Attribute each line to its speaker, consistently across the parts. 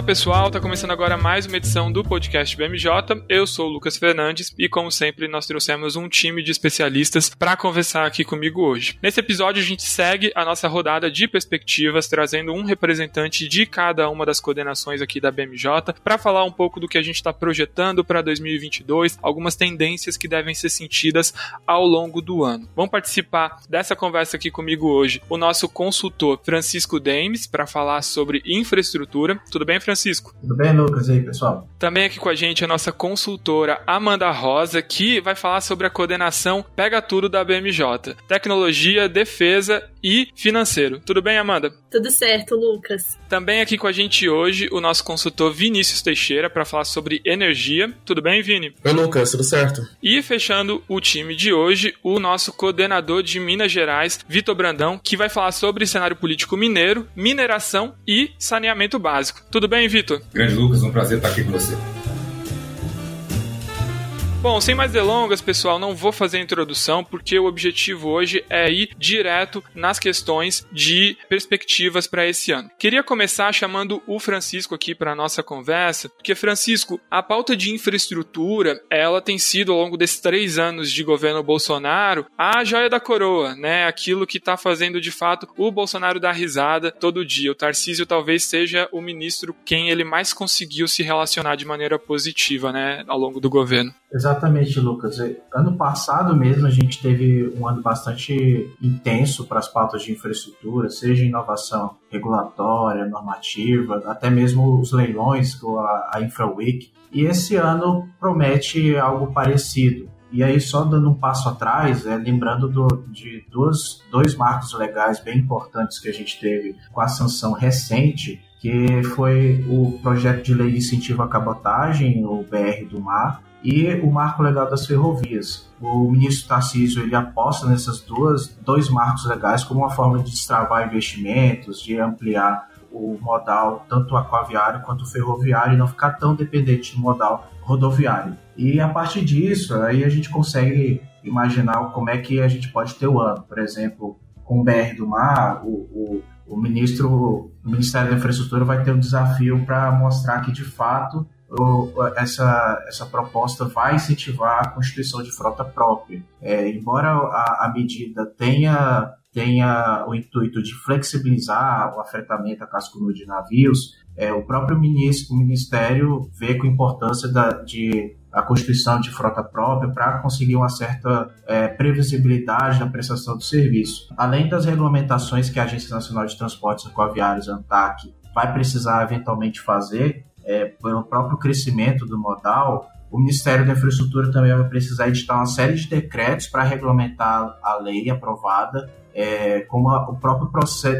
Speaker 1: Olá pessoal, tá começando agora mais uma edição do podcast BMJ. Eu sou o Lucas Fernandes e, como sempre, nós trouxemos um time de especialistas para conversar aqui comigo hoje. Nesse episódio, a gente segue a nossa rodada de perspectivas, trazendo um representante de cada uma das coordenações aqui da BMJ para falar um pouco do que a gente está projetando para 2022, algumas tendências que devem ser sentidas ao longo do ano. Vão participar dessa conversa aqui comigo hoje o nosso consultor Francisco Demes para falar sobre infraestrutura. Tudo bem, Francisco?
Speaker 2: Tudo bem, Lucas? E aí, pessoal?
Speaker 1: Também aqui com a gente a nossa consultora Amanda Rosa, que vai falar sobre a coordenação Pega Tudo da BMJ. Tecnologia, defesa e financeiro. Tudo bem, Amanda?
Speaker 3: Tudo certo, Lucas.
Speaker 1: Também aqui com a gente hoje o nosso consultor Vinícius Teixeira para falar sobre energia. Tudo bem, Vini?
Speaker 4: Oi, Lucas, tudo certo?
Speaker 1: E fechando o time de hoje, o nosso coordenador de Minas Gerais, Vitor Brandão, que vai falar sobre cenário político mineiro, mineração e saneamento básico. Tudo bem, Vitor?
Speaker 5: Grande Lucas, um prazer estar aqui com você.
Speaker 1: Bom, sem mais delongas, pessoal, não vou fazer a introdução porque o objetivo hoje é ir direto nas questões de perspectivas para esse ano. Queria começar chamando o Francisco aqui para nossa conversa, porque Francisco, a pauta de infraestrutura, ela tem sido ao longo desses três anos de governo Bolsonaro a joia da coroa, né? Aquilo que está fazendo de fato o Bolsonaro dar risada todo dia. O Tarcísio talvez seja o ministro quem ele mais conseguiu se relacionar de maneira positiva, né, ao longo do governo.
Speaker 2: Exatamente, Lucas. Ano passado mesmo a gente teve um ano bastante intenso para as pautas de infraestrutura, seja inovação regulatória, normativa, até mesmo os leilões com a, a InfraWeek. E esse ano promete algo parecido. E aí, só dando um passo atrás, é, lembrando do, de duas, dois marcos legais bem importantes que a gente teve com a sanção recente, que foi o projeto de lei de incentivo à cabotagem, o BR do Mar, e o marco legal das ferrovias. O ministro Tarcísio ele aposta nessas duas dois marcos legais como uma forma de destravar investimentos, de ampliar o modal tanto aquaviário quanto ferroviário e não ficar tão dependente do modal rodoviário. E a partir disso, aí a gente consegue imaginar como é que a gente pode ter o ano. Por exemplo, com o BR do Mar, o, o, o ministro, o Ministério da Infraestrutura vai ter um desafio para mostrar que de fato essa, essa proposta vai incentivar a constituição de frota própria. É, embora a, a medida tenha tenha o intuito de flexibilizar o afetamento a casco nu de navios, é, o próprio ministro, o Ministério vê com importância da, de a constituição de frota própria para conseguir uma certa é, previsibilidade na prestação do serviço. Além das regulamentações que a Agência Nacional de Transportes Aquaviários, ANTAC, vai precisar eventualmente fazer, é, pelo próprio crescimento do modal, o Ministério da Infraestrutura também vai precisar editar uma série de decretos para regulamentar a lei aprovada, é, como a, o próprio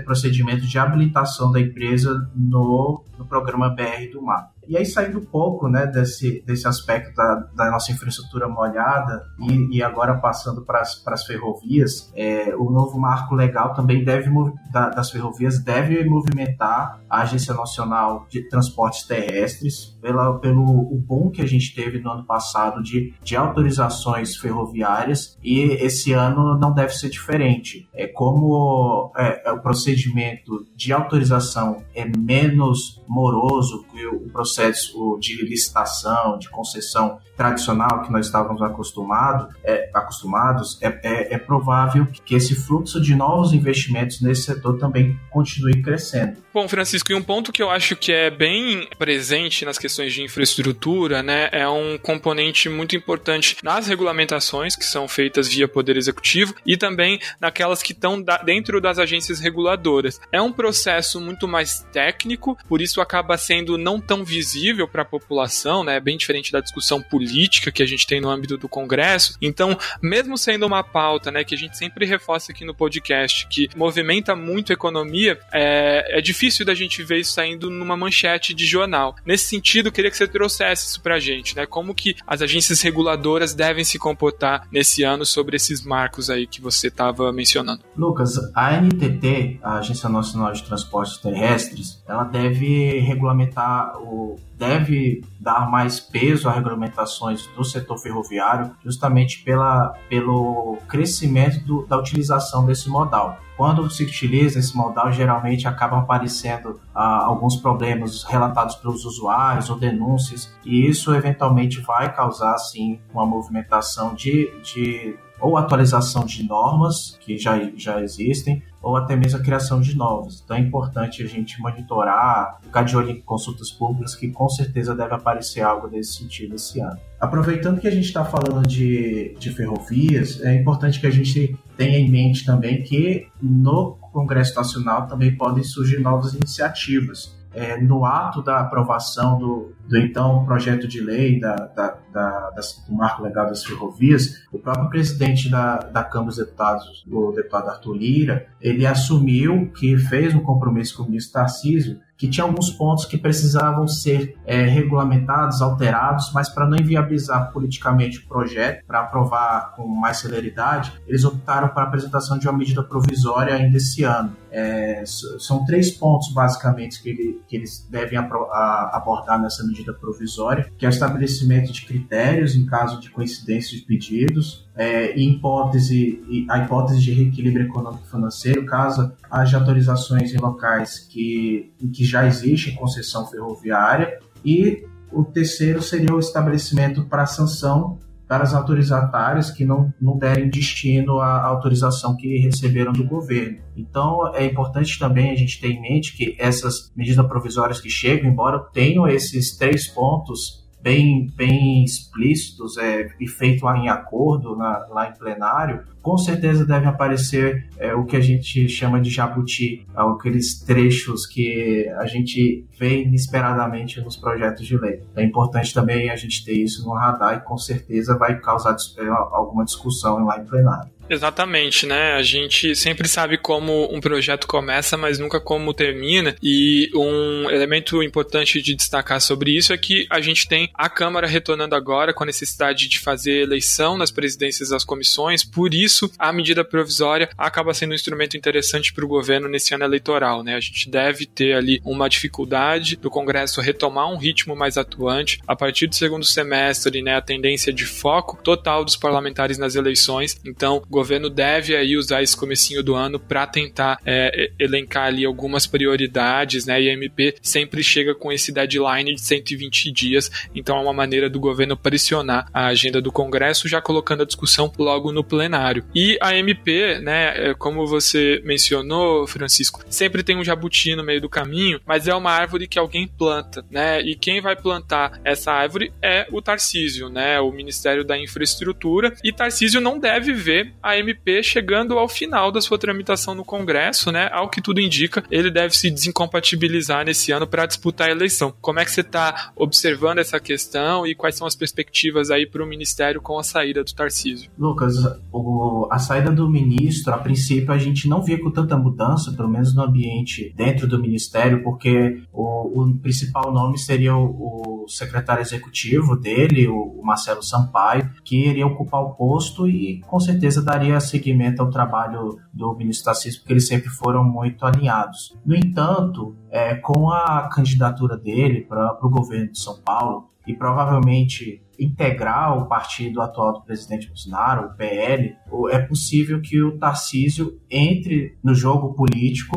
Speaker 2: procedimento de habilitação da empresa no, no programa BR do Mar. E aí, saindo um pouco né, desse, desse aspecto da, da nossa infraestrutura molhada e, e agora passando para as ferrovias, é, o novo marco legal também deve da, das ferrovias deve movimentar a Agência Nacional de Transportes Terrestres pela, pelo o bom que a gente teve no ano passado de, de autorizações ferroviárias e esse ano não deve ser diferente. É como é, é o procedimento de autorização é menos moroso que o processo processo de licitação, de concessão tradicional que nós estávamos acostumado, é, acostumados, é, é, é provável que esse fluxo de novos investimentos nesse setor também continue crescendo.
Speaker 1: Bom, Francisco, e um ponto que eu acho que é bem presente nas questões de infraestrutura, né, é um componente muito importante nas regulamentações que são feitas via Poder Executivo e também naquelas que estão dentro das agências reguladoras. É um processo muito mais técnico, por isso acaba sendo não tão visível para a população, né, é bem diferente da discussão política que a gente tem no âmbito do Congresso. Então, mesmo sendo uma pauta, né, que a gente sempre reforça aqui no podcast, que movimenta muito a economia, é, é difícil da gente ver isso saindo numa manchete de jornal. Nesse sentido, queria que você trouxesse isso pra gente, né? Como que as agências reguladoras devem se comportar nesse ano sobre esses marcos aí que você estava mencionando.
Speaker 2: Lucas, a ANTT, a Agência Nacional de Transportes Terrestres, ela deve regulamentar o deve dar mais peso a regulamentações do setor ferroviário, justamente pela, pelo crescimento do, da utilização desse modal. Quando se utiliza esse modal, geralmente acabam aparecendo ah, alguns problemas relatados pelos usuários ou denúncias, e isso eventualmente vai causar, sim, uma movimentação de, de ou atualização de normas que já, já existem, ou até mesmo a criação de novas. Então é importante a gente monitorar, ficar de olho em consultas públicas, que com certeza deve aparecer algo desse sentido esse ano. Aproveitando que a gente está falando de, de ferrovias, é importante que a gente tenha em mente também que no Congresso Nacional também podem surgir novas iniciativas é, no ato da aprovação do, do então projeto de lei da, da, da, do marco legal das ferrovias, o próprio presidente da, da Câmara dos Deputados, o deputado Arthur Lira, ele assumiu que fez um compromisso com o ministro Tarcísio que tinha alguns pontos que precisavam ser é, regulamentados, alterados, mas para não inviabilizar politicamente o projeto, para aprovar com mais celeridade, eles optaram para a apresentação de uma medida provisória ainda esse ano. É, são três pontos, basicamente, que, ele, que eles devem abordar nessa medida provisória, que é o estabelecimento de critérios em caso de coincidência de pedidos, é, hipótese, a hipótese de reequilíbrio econômico financeiro, caso haja autorizações em locais que, que já existe concessão ferroviária, e o terceiro seria o estabelecimento para sanção para as autorizatárias que não, não derem destino à autorização que receberam do governo. Então, é importante também a gente ter em mente que essas medidas provisórias que chegam, embora tenham esses três pontos bem, bem explícitos é, e feito em acordo na, lá em plenário, com certeza deve aparecer é, o que a gente chama de jabuti, aqueles trechos que a gente vê inesperadamente nos projetos de lei. É importante também a gente ter isso no radar e com certeza vai causar é, alguma discussão lá em plenário.
Speaker 1: Exatamente, né? A gente sempre sabe como um projeto começa, mas nunca como termina. E um elemento importante de destacar sobre isso é que a gente tem a Câmara retornando agora com a necessidade de fazer eleição nas presidências das comissões. Por isso, a medida provisória acaba sendo um instrumento interessante para o governo nesse ano eleitoral, né? A gente deve ter ali uma dificuldade do Congresso retomar um ritmo mais atuante a partir do segundo semestre, né? A tendência de foco total dos parlamentares nas eleições. Então, governo deve aí usar esse comecinho do ano para tentar é, elencar ali algumas prioridades, né? E a MP sempre chega com esse deadline de 120 dias, então é uma maneira do governo pressionar a agenda do Congresso, já colocando a discussão logo no plenário. E a MP, né, é, como você mencionou, Francisco, sempre tem um jabuti no meio do caminho, mas é uma árvore que alguém planta, né? E quem vai plantar essa árvore é o Tarcísio, né? O Ministério da Infraestrutura. E Tarcísio não deve ver a MP chegando ao final da sua tramitação no Congresso, né? Ao que tudo indica, ele deve se desincompatibilizar nesse ano para disputar a eleição. Como é que você está observando essa questão e quais são as perspectivas aí para o Ministério com a saída do Tarcísio?
Speaker 2: Lucas, o, a saída do ministro, a princípio, a gente não via com tanta mudança, pelo menos no ambiente dentro do Ministério, porque o, o principal nome seria o, o secretário executivo dele, o, Marcelo Sampaio, que iria ocupar o posto e com certeza daria seguimento ao trabalho do ministro Tarcísio, porque eles sempre foram muito alinhados. No entanto, é, com a candidatura dele para o governo de São Paulo, e provavelmente integrar o partido atual do presidente Bolsonaro, o PL, é possível que o Tarcísio entre no jogo político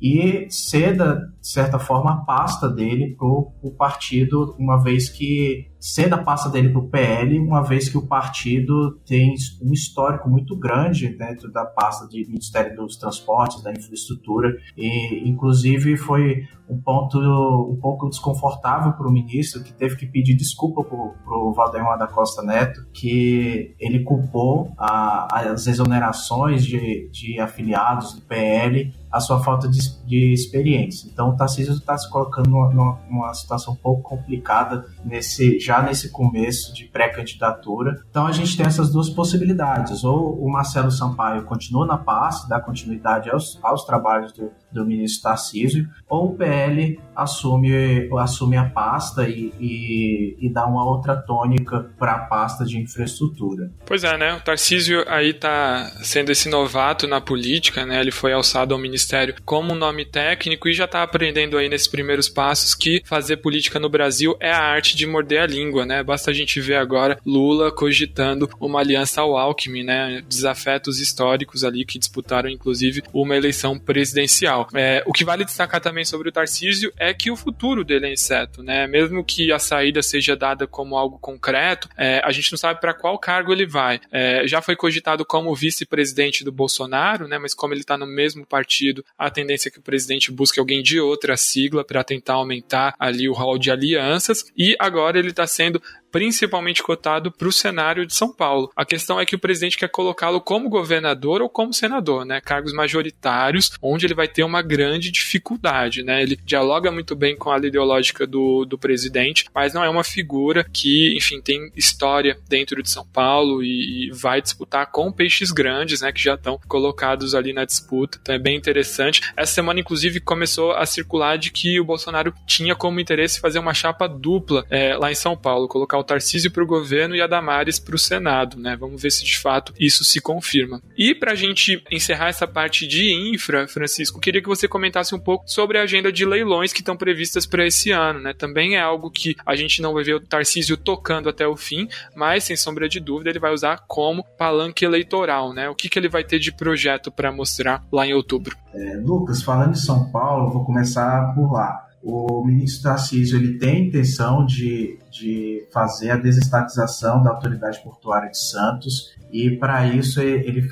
Speaker 2: e ceda, de certa forma, a pasta dele para o partido, uma vez que ceda a pasta dele para o PL, uma vez que o partido tem um histórico muito grande dentro da pasta de Ministério dos Transportes, da infraestrutura, e inclusive foi um ponto um pouco desconfortável para o ministro, que teve que pedir desculpa para o Valdemar da Costa Neto, que ele culpou a, as exonerações de, de afiliados do PL a sua falta de, de experiência. Então o Tarcísio está se colocando numa, numa situação um pouco complicada nesse já já nesse começo de pré-candidatura. Então a gente tem essas duas possibilidades. Ou o Marcelo Sampaio continua na pasta, dá continuidade aos, aos trabalhos do, do ministro Tarcísio, ou o PL assume, assume a pasta e, e, e dá uma outra tônica para a pasta de infraestrutura.
Speaker 1: Pois é, né? O Tarcísio aí está sendo esse novato na política, né? Ele foi alçado ao ministério como nome técnico e já está aprendendo aí nesses primeiros passos que fazer política no Brasil é a arte de morder a língua, né? Basta a gente ver agora Lula cogitando uma aliança ao Alckmin, né? Desafetos históricos ali que disputaram, inclusive, uma eleição presidencial. É, o que vale destacar também sobre o Tarcísio é que o futuro dele é incerto, né? Mesmo que a saída seja dada como algo concreto, é, a gente não sabe para qual cargo ele vai. É, já foi cogitado como vice-presidente do Bolsonaro, né? Mas como ele está no mesmo partido, a tendência é que o presidente busque alguém de outra sigla para tentar aumentar ali o rol de alianças. E agora ele está sendo principalmente cotado para o cenário de São Paulo. A questão é que o presidente quer colocá-lo como governador ou como senador, né? Cargos majoritários, onde ele vai ter uma grande dificuldade, né? Ele dialoga muito bem com a ideológica do, do presidente, mas não é uma figura que, enfim, tem história dentro de São Paulo e, e vai disputar com peixes grandes, né? Que já estão colocados ali na disputa. Então é bem interessante. Essa semana, inclusive, começou a circular de que o Bolsonaro tinha como interesse fazer uma chapa dupla é, lá em São Paulo, colocar o o Tarcísio para o governo e a Damares para o Senado, né? Vamos ver se de fato isso se confirma. E para a gente encerrar essa parte de infra, Francisco, queria que você comentasse um pouco sobre a agenda de leilões que estão previstas para esse ano, né? Também é algo que a gente não vai ver o Tarcísio tocando até o fim, mas sem sombra de dúvida ele vai usar como palanque eleitoral, né? O que, que ele vai ter de projeto para mostrar lá em outubro?
Speaker 2: É, Lucas, falando em São Paulo, vou começar por lá o ministro Tarcísio ele tem intenção de, de fazer a desestatização da autoridade portuária de Santos e para isso ele,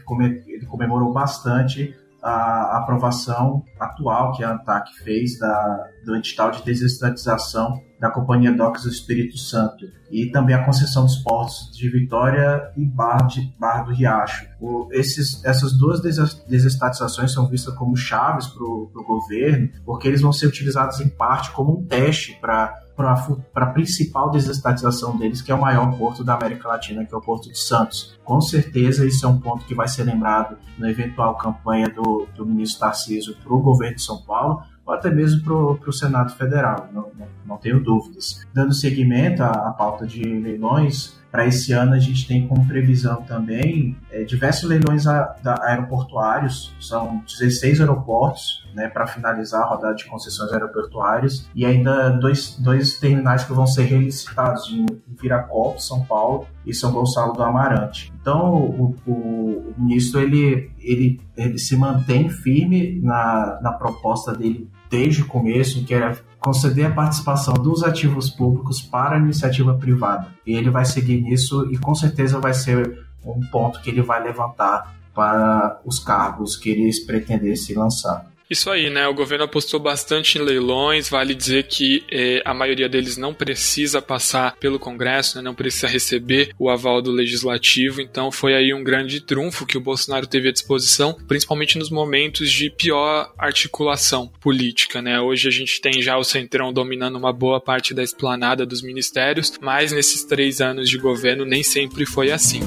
Speaker 2: ele comemorou bastante a aprovação atual que a ANTAC fez da, do edital de desestatização da Companhia Docas do Espírito Santo e também a concessão dos portos de Vitória e Barra, de, do Riacho. O, esses, essas duas desestatizações são vistas como chaves para o governo, porque eles vão ser utilizados em parte como um teste para para a principal desestatização deles, que é o maior porto da América Latina, que é o Porto de Santos. Com certeza, isso é um ponto que vai ser lembrado na eventual campanha do, do ministro Tarcísio para o governo de São Paulo, até mesmo para o Senado Federal, não, não, não, tenho dúvidas. Dando seguimento à, à pauta de leilões, para esse ano a gente tem como previsão também é, diversos leilões a, da, aeroportuários, são 16 aeroportos né, para finalizar a rodada de concessões aeroportuárias e ainda dois, dois terminais que vão ser relicitados em Viracopos, São Paulo e São Gonçalo do Amarante. Então o, o, o ministro ele, ele, ele se mantém firme na, na proposta dele desde o começo, que era conceder a participação dos ativos públicos para a iniciativa privada. E ele vai seguir nisso e com certeza vai ser um ponto que ele vai levantar para os cargos que ele pretender se lançar.
Speaker 1: Isso aí, né? O governo apostou bastante em leilões. Vale dizer que eh, a maioria deles não precisa passar pelo Congresso, né? não precisa receber o aval do Legislativo. Então foi aí um grande trunfo que o Bolsonaro teve à disposição, principalmente nos momentos de pior articulação política, né? Hoje a gente tem já o Centrão dominando uma boa parte da esplanada dos ministérios, mas nesses três anos de governo nem sempre foi assim.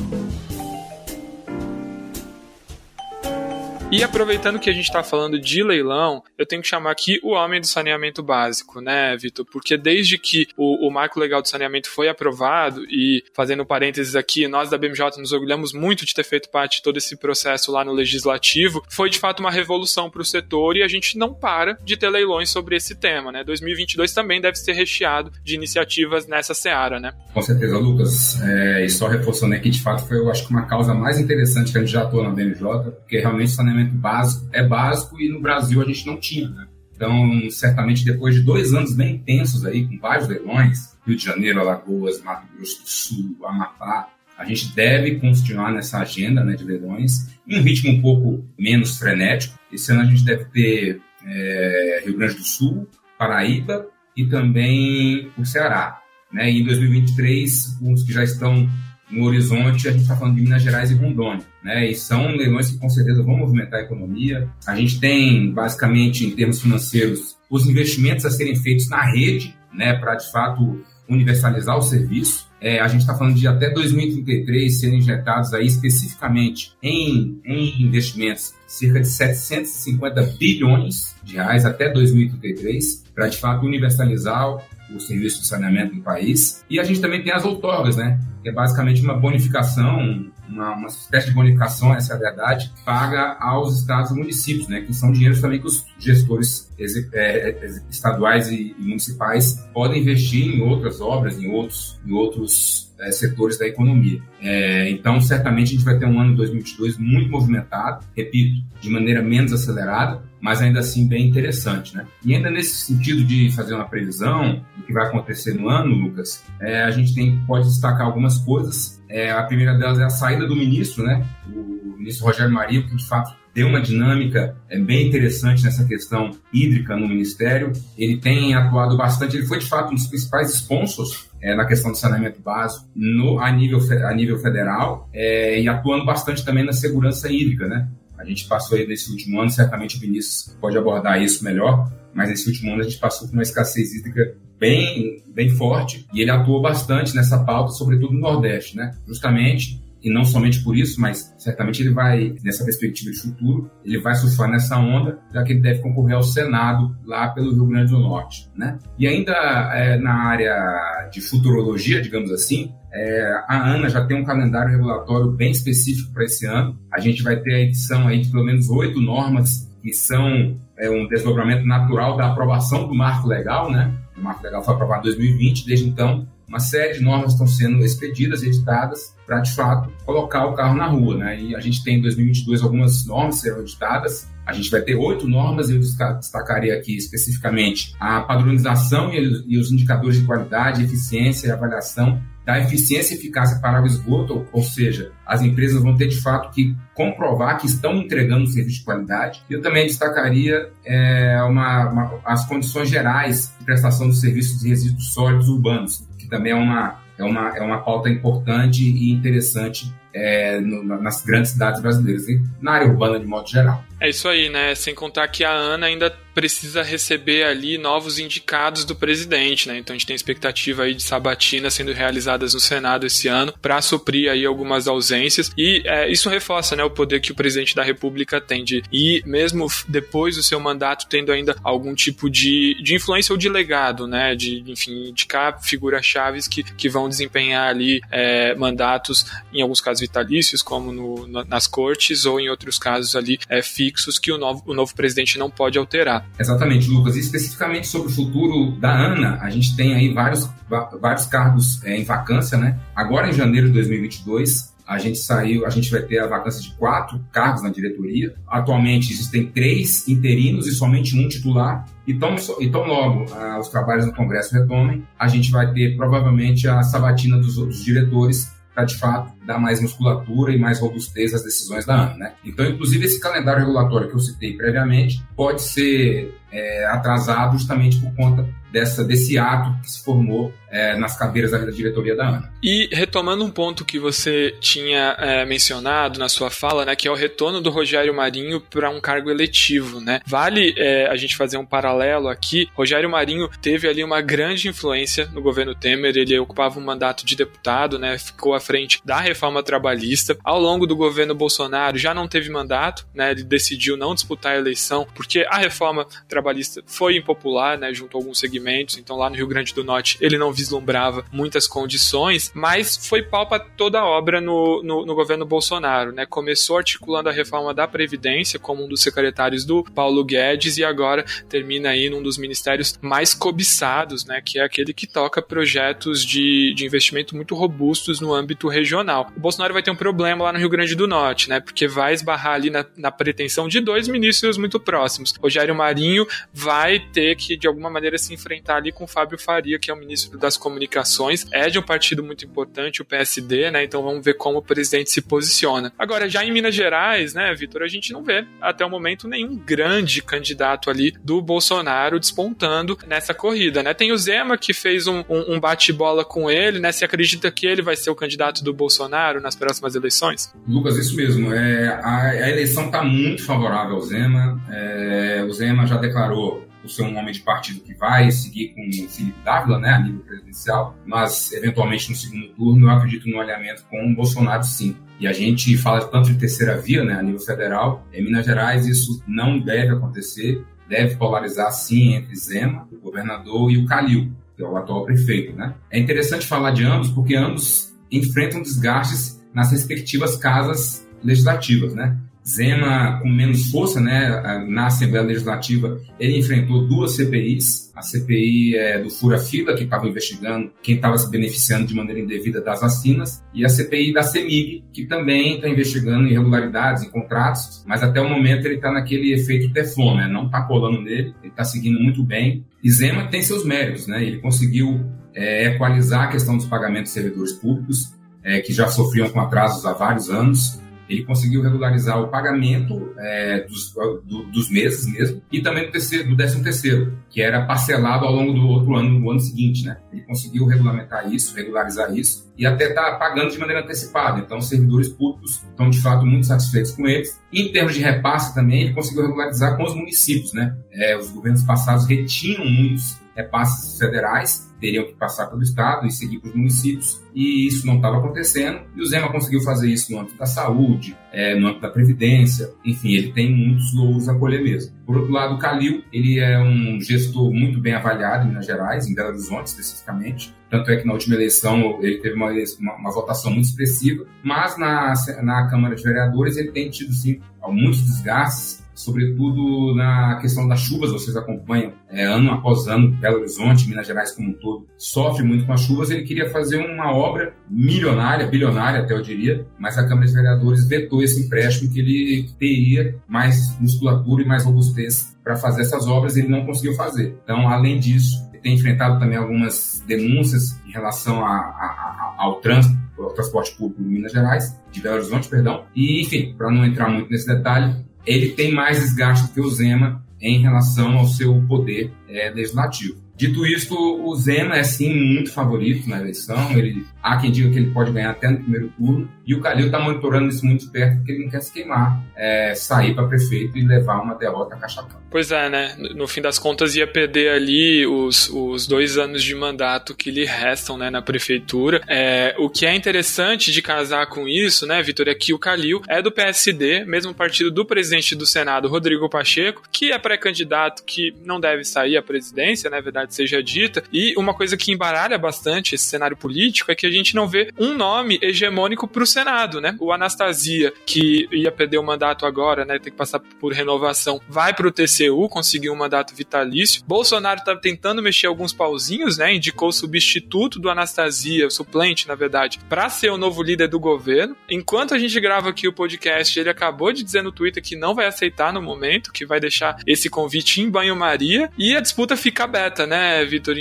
Speaker 1: E aproveitando que a gente está falando de leilão, eu tenho que chamar aqui o homem do saneamento básico, né, Vitor? Porque desde que o, o marco legal do saneamento foi aprovado, e fazendo parênteses aqui, nós da BMJ nos orgulhamos muito de ter feito parte de todo esse processo lá no legislativo, foi de fato uma revolução para o setor e a gente não para de ter leilões sobre esse tema, né? 2022 também deve ser recheado de iniciativas nessa seara, né?
Speaker 5: Com certeza, Lucas. É, e só reforçando aqui, de fato, foi eu acho que uma causa mais interessante que a gente já atua na BMJ, porque realmente o saneamento saneamento básico é básico e no Brasil a gente não tinha. Né? Então, certamente depois de dois anos bem intensos aí, com vários leilões, Rio de Janeiro, Alagoas, Mato Grosso do Sul, Amapá, a gente deve continuar nessa agenda né, de leilões em um ritmo um pouco menos frenético. Esse ano a gente deve ter é, Rio Grande do Sul, Paraíba e também o Ceará. Né? E em 2023, os que já estão no horizonte, a gente está falando de Minas Gerais e Rondônia, né? E são leilões que com certeza vão movimentar a economia. A gente tem, basicamente, em termos financeiros, os investimentos a serem feitos na rede, né? Para de fato universalizar o serviço. É, a gente está falando de até 2033 serem injetados aí especificamente em, em investimentos cerca de 750 bilhões de reais até 2033 para de fato universalizar o serviço de saneamento no país. E a gente também tem as outorgas, né? Que é basicamente uma bonificação uma, uma espécie de bonificação, essa é a verdade, paga aos estados e municípios, né, que são dinheiros também que os gestores é, é, estaduais e municipais podem investir em outras obras, em outros, em outros é, setores da economia. É, então, certamente a gente vai ter um ano 2022 muito movimentado, repito, de maneira menos acelerada, mas ainda assim bem interessante, né? E ainda nesse sentido de fazer uma previsão do que vai acontecer no ano, Lucas, é, a gente tem, pode destacar algumas coisas. É, a primeira delas é a saída do ministro, né? O ministro Rogério Maria, que de fato deu uma dinâmica é, bem interessante nessa questão hídrica no Ministério. Ele tem atuado bastante, ele foi de fato um dos principais sponsors é, na questão do saneamento básico no, a, nível, a nível federal é, e atuando bastante também na segurança hídrica, né? A gente passou aí nesse último ano, certamente o Vinícius pode abordar isso melhor, mas nesse último ano a gente passou por uma escassez hídrica bem, bem forte e ele atuou bastante nessa pauta, sobretudo no Nordeste, né? Justamente e não somente por isso, mas certamente ele vai, nessa perspectiva de futuro, ele vai surfar nessa onda, já que ele deve concorrer ao Senado lá pelo Rio Grande do Norte, né? E ainda é, na área de futurologia, digamos assim, é, a ANA já tem um calendário regulatório bem específico para esse ano. A gente vai ter a edição aí de pelo menos oito normas que são é, um desdobramento natural da aprovação do marco legal, né? O marco legal foi aprovado em 2020, desde então uma série de normas estão sendo expedidas editadas para, de fato, colocar o carro na rua. Né? E a gente tem em 2022 algumas normas serão editadas. A gente vai ter oito normas, eu destacaria aqui especificamente a padronização e os indicadores de qualidade, eficiência e avaliação da eficiência e eficácia para o esgoto, ou seja, as empresas vão ter de fato que comprovar que estão entregando um serviço de qualidade. Eu também destacaria é, uma, uma, as condições gerais de prestação dos serviços de resíduos sólidos urbanos, que também é uma, é uma, é uma pauta importante e interessante é, no, nas grandes cidades brasileiras e na área urbana de modo geral.
Speaker 1: É isso aí, né? Sem contar que a Ana ainda precisa receber ali novos indicados do presidente, né? Então a gente tem expectativa aí de sabatinas sendo realizadas no Senado esse ano para suprir aí algumas ausências e é, isso reforça, né, o poder que o presidente da República tem de e mesmo depois do seu mandato tendo ainda algum tipo de, de influência ou de legado, né? De enfim indicar figuras chaves que, que vão desempenhar ali é, mandatos em alguns casos vitalícios como no, nas cortes ou em outros casos ali é, fixos que o novo, o novo presidente não pode alterar.
Speaker 5: Exatamente, Lucas. E especificamente sobre o futuro da ANA, a gente tem aí vários, vários cargos é, em vacância, né? Agora em janeiro de 2022, a gente saiu, a gente vai ter a vacância de quatro cargos na diretoria. Atualmente existem três interinos e somente um titular. E tão, e tão logo ah, os trabalhos no Congresso retomem, a gente vai ter provavelmente a sabatina dos, dos diretores para de fato dar mais musculatura e mais robustez às decisões da ANA. Né? Então, inclusive, esse calendário regulatório que eu citei previamente pode ser é, atrasado justamente por conta dessa, desse ato que se formou é, nas cadeiras da diretoria da ANA.
Speaker 1: E retomando um ponto que você tinha é, mencionado na sua fala, né, que é o retorno do Rogério Marinho para um cargo eletivo, né? Vale é, a gente fazer um paralelo aqui. Rogério Marinho teve ali uma grande influência no governo Temer. Ele ocupava um mandato de deputado, né? Ficou à frente da reforma trabalhista. Ao longo do governo Bolsonaro já não teve mandato, né? Ele decidiu não disputar a eleição porque a reforma trabalhista foi impopular, né? Junto a alguns segmentos então lá no Rio Grande do Norte ele não vislumbrava muitas condições, mas foi pau para toda a obra no, no, no, governo Bolsonaro, né? Começou articulando a reforma da Previdência como um dos secretários do Paulo Guedes e agora termina aí num dos ministérios mais cobiçados, né? Que é aquele que toca projetos de, de investimento muito robustos no âmbito regional. O Bolsonaro vai ter um problema lá no Rio Grande do Norte, né? Porque vai esbarrar ali na, na pretensão de dois ministros muito próximos. Rogério Marinho vai ter que, de alguma maneira, se enfrentar ali com o Fábio Faria, que é o ministro das Comunicações. É de um partido muito importante, o PSD, né? Então vamos ver como o presidente se posiciona. Agora, já em Minas Gerais, né, Vitor, a gente não vê até o momento nenhum grande candidato ali do Bolsonaro despontando nessa corrida, né? Tem o Zema que fez um, um, um bate-bola com ele, né? Se acredita que ele vai ser o candidato do Bolsonaro nas próximas eleições?
Speaker 5: Lucas, isso mesmo. É, a, a eleição está muito favorável ao Zema. É, o Zema já declarou por ser um homem de partido que vai seguir com o Felipe Dávila, né, a nível presidencial, mas eventualmente no segundo turno eu acredito no alinhamento com o Bolsonaro sim. E a gente fala tanto de terceira via, né, a nível federal, em Minas Gerais isso não deve acontecer, deve polarizar sim entre Zema, o governador, e o Calil, que é o atual prefeito, né. É interessante falar de ambos porque ambos enfrentam desgastes nas respectivas casas legislativas, né? Zema, com menos força né, na Assembleia Legislativa, ele enfrentou duas CPIs. A CPI é, do Fura Fila, que estava investigando quem estava se beneficiando de maneira indevida das vacinas, e a CPI da CEMIG, que também está investigando irregularidades em contratos, mas até o momento ele está naquele efeito Teflon, né? não está colando nele, ele está seguindo muito bem. E Zema tem seus méritos, né? ele conseguiu é, equalizar a questão dos pagamentos de servidores públicos, é, que já sofriam com atrasos há vários anos ele conseguiu regularizar o pagamento é, dos, do, dos meses mesmo e também do, terceiro, do décimo terceiro, que era parcelado ao longo do outro ano, do ano seguinte, né? Ele conseguiu regulamentar isso, regularizar isso e até está pagando de maneira antecipada. Então, os servidores públicos estão de fato muito satisfeitos com eles. Em termos de repasse também, ele conseguiu regularizar com os municípios, né? É, os governos passados retinham muitos repasses federais teriam que passar pelo Estado e seguir para os municípios, e isso não estava acontecendo. E o Zema conseguiu fazer isso no âmbito da saúde, é, no âmbito da Previdência, enfim, ele tem muitos louros a colher mesmo. Por outro lado, o Calil, ele é um gestor muito bem avaliado em Minas Gerais, em Belo Horizonte especificamente, tanto é que na última eleição ele teve uma, uma, uma votação muito expressiva, mas na, na Câmara de Vereadores ele tem tido, sim, muitos desgastes, sobretudo na questão das chuvas, vocês acompanham é, ano após ano, Belo Horizonte, Minas Gerais como um todo, sofre muito com as chuvas. Ele queria fazer uma obra milionária, bilionária até eu diria, mas a Câmara de Vereadores vetou esse empréstimo que ele teria mais musculatura e mais robustez para fazer essas obras, ele não conseguiu fazer. Então, além disso, ele tem enfrentado também algumas denúncias em relação a, a, a, ao trânsito, transporte público em Minas Gerais, de Belo Horizonte, perdão. E, enfim, para não entrar muito nesse detalhe, ele tem mais desgaste que o Zema em relação ao seu poder é, legislativo. Dito isto, o Zema é sim muito favorito na eleição. Ele, há quem diga que ele pode ganhar até no primeiro turno. E o Calil está monitorando isso muito perto porque ele não quer se queimar, é, sair para prefeito e levar uma derrota cachatão.
Speaker 1: Pois é, né? No fim das contas, ia perder ali os, os dois anos de mandato que lhe restam né, na prefeitura. É, o que é interessante de casar com isso, né, Vitor, é que o Calil é do PSD, mesmo partido do presidente do Senado, Rodrigo Pacheco, que é pré-candidato que não deve sair à presidência, né, verdade seja dita. E uma coisa que embaralha bastante esse cenário político é que a gente não vê um nome hegemônico para o Senado, né? O Anastasia, que ia perder o mandato agora, né? Tem que passar por renovação, vai para o TCU, conseguiu um mandato vitalício. Bolsonaro está tentando mexer alguns pauzinhos, né? Indicou o substituto do Anastasia, o suplente, na verdade, para ser o novo líder do governo. Enquanto a gente grava aqui o podcast, ele acabou de dizer no Twitter que não vai aceitar no momento, que vai deixar esse convite em banho-maria e a disputa fica aberta, né? Né, Vitor,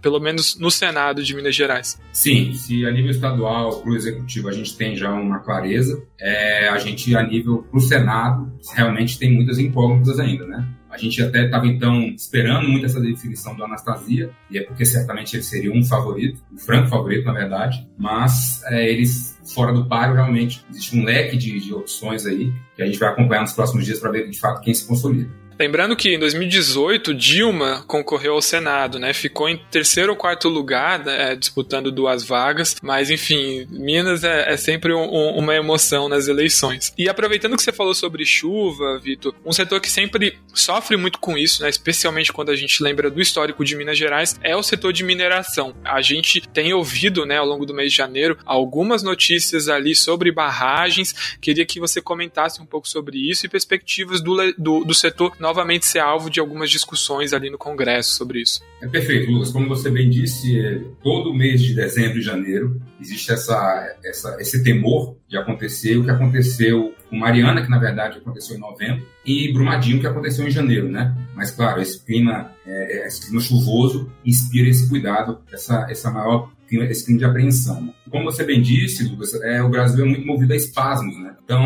Speaker 1: pelo menos no Senado de Minas Gerais.
Speaker 5: Sim, se a nível estadual, para o Executivo, a gente tem já uma clareza, é, a gente, a nível para o Senado, realmente tem muitas incógnitas ainda, né? A gente até estava, então, esperando muito essa definição do Anastasia, e é porque certamente ele seria um favorito, um franco favorito, na verdade, mas é, eles, fora do páreo, realmente, existe um leque de, de opções aí, que a gente vai acompanhar nos próximos dias para ver, de fato, quem se consolida.
Speaker 1: Lembrando que em 2018 Dilma concorreu ao Senado, né? Ficou em terceiro ou quarto lugar, né? disputando duas vagas. Mas enfim, Minas é, é sempre um, um, uma emoção nas eleições. E aproveitando que você falou sobre chuva, Vitor, um setor que sempre sofre muito com isso, né? Especialmente quando a gente lembra do histórico de Minas Gerais, é o setor de mineração. A gente tem ouvido, né, ao longo do mês de janeiro, algumas notícias ali sobre barragens. Queria que você comentasse um pouco sobre isso e perspectivas do, do, do setor novamente ser alvo de algumas discussões ali no Congresso sobre isso.
Speaker 5: É perfeito, Lucas. Como você bem disse, é, todo mês de dezembro e janeiro existe essa, essa, esse temor de acontecer o que aconteceu com Mariana, que na verdade aconteceu em novembro, e Brumadinho, que aconteceu em janeiro, né? Mas claro, esse clima, é, é esse clima chuvoso inspira esse cuidado, essa, essa maior esse clima de apreensão. Como você bem disse, Lucas, é, o Brasil é muito movido a espasmos, né? Então,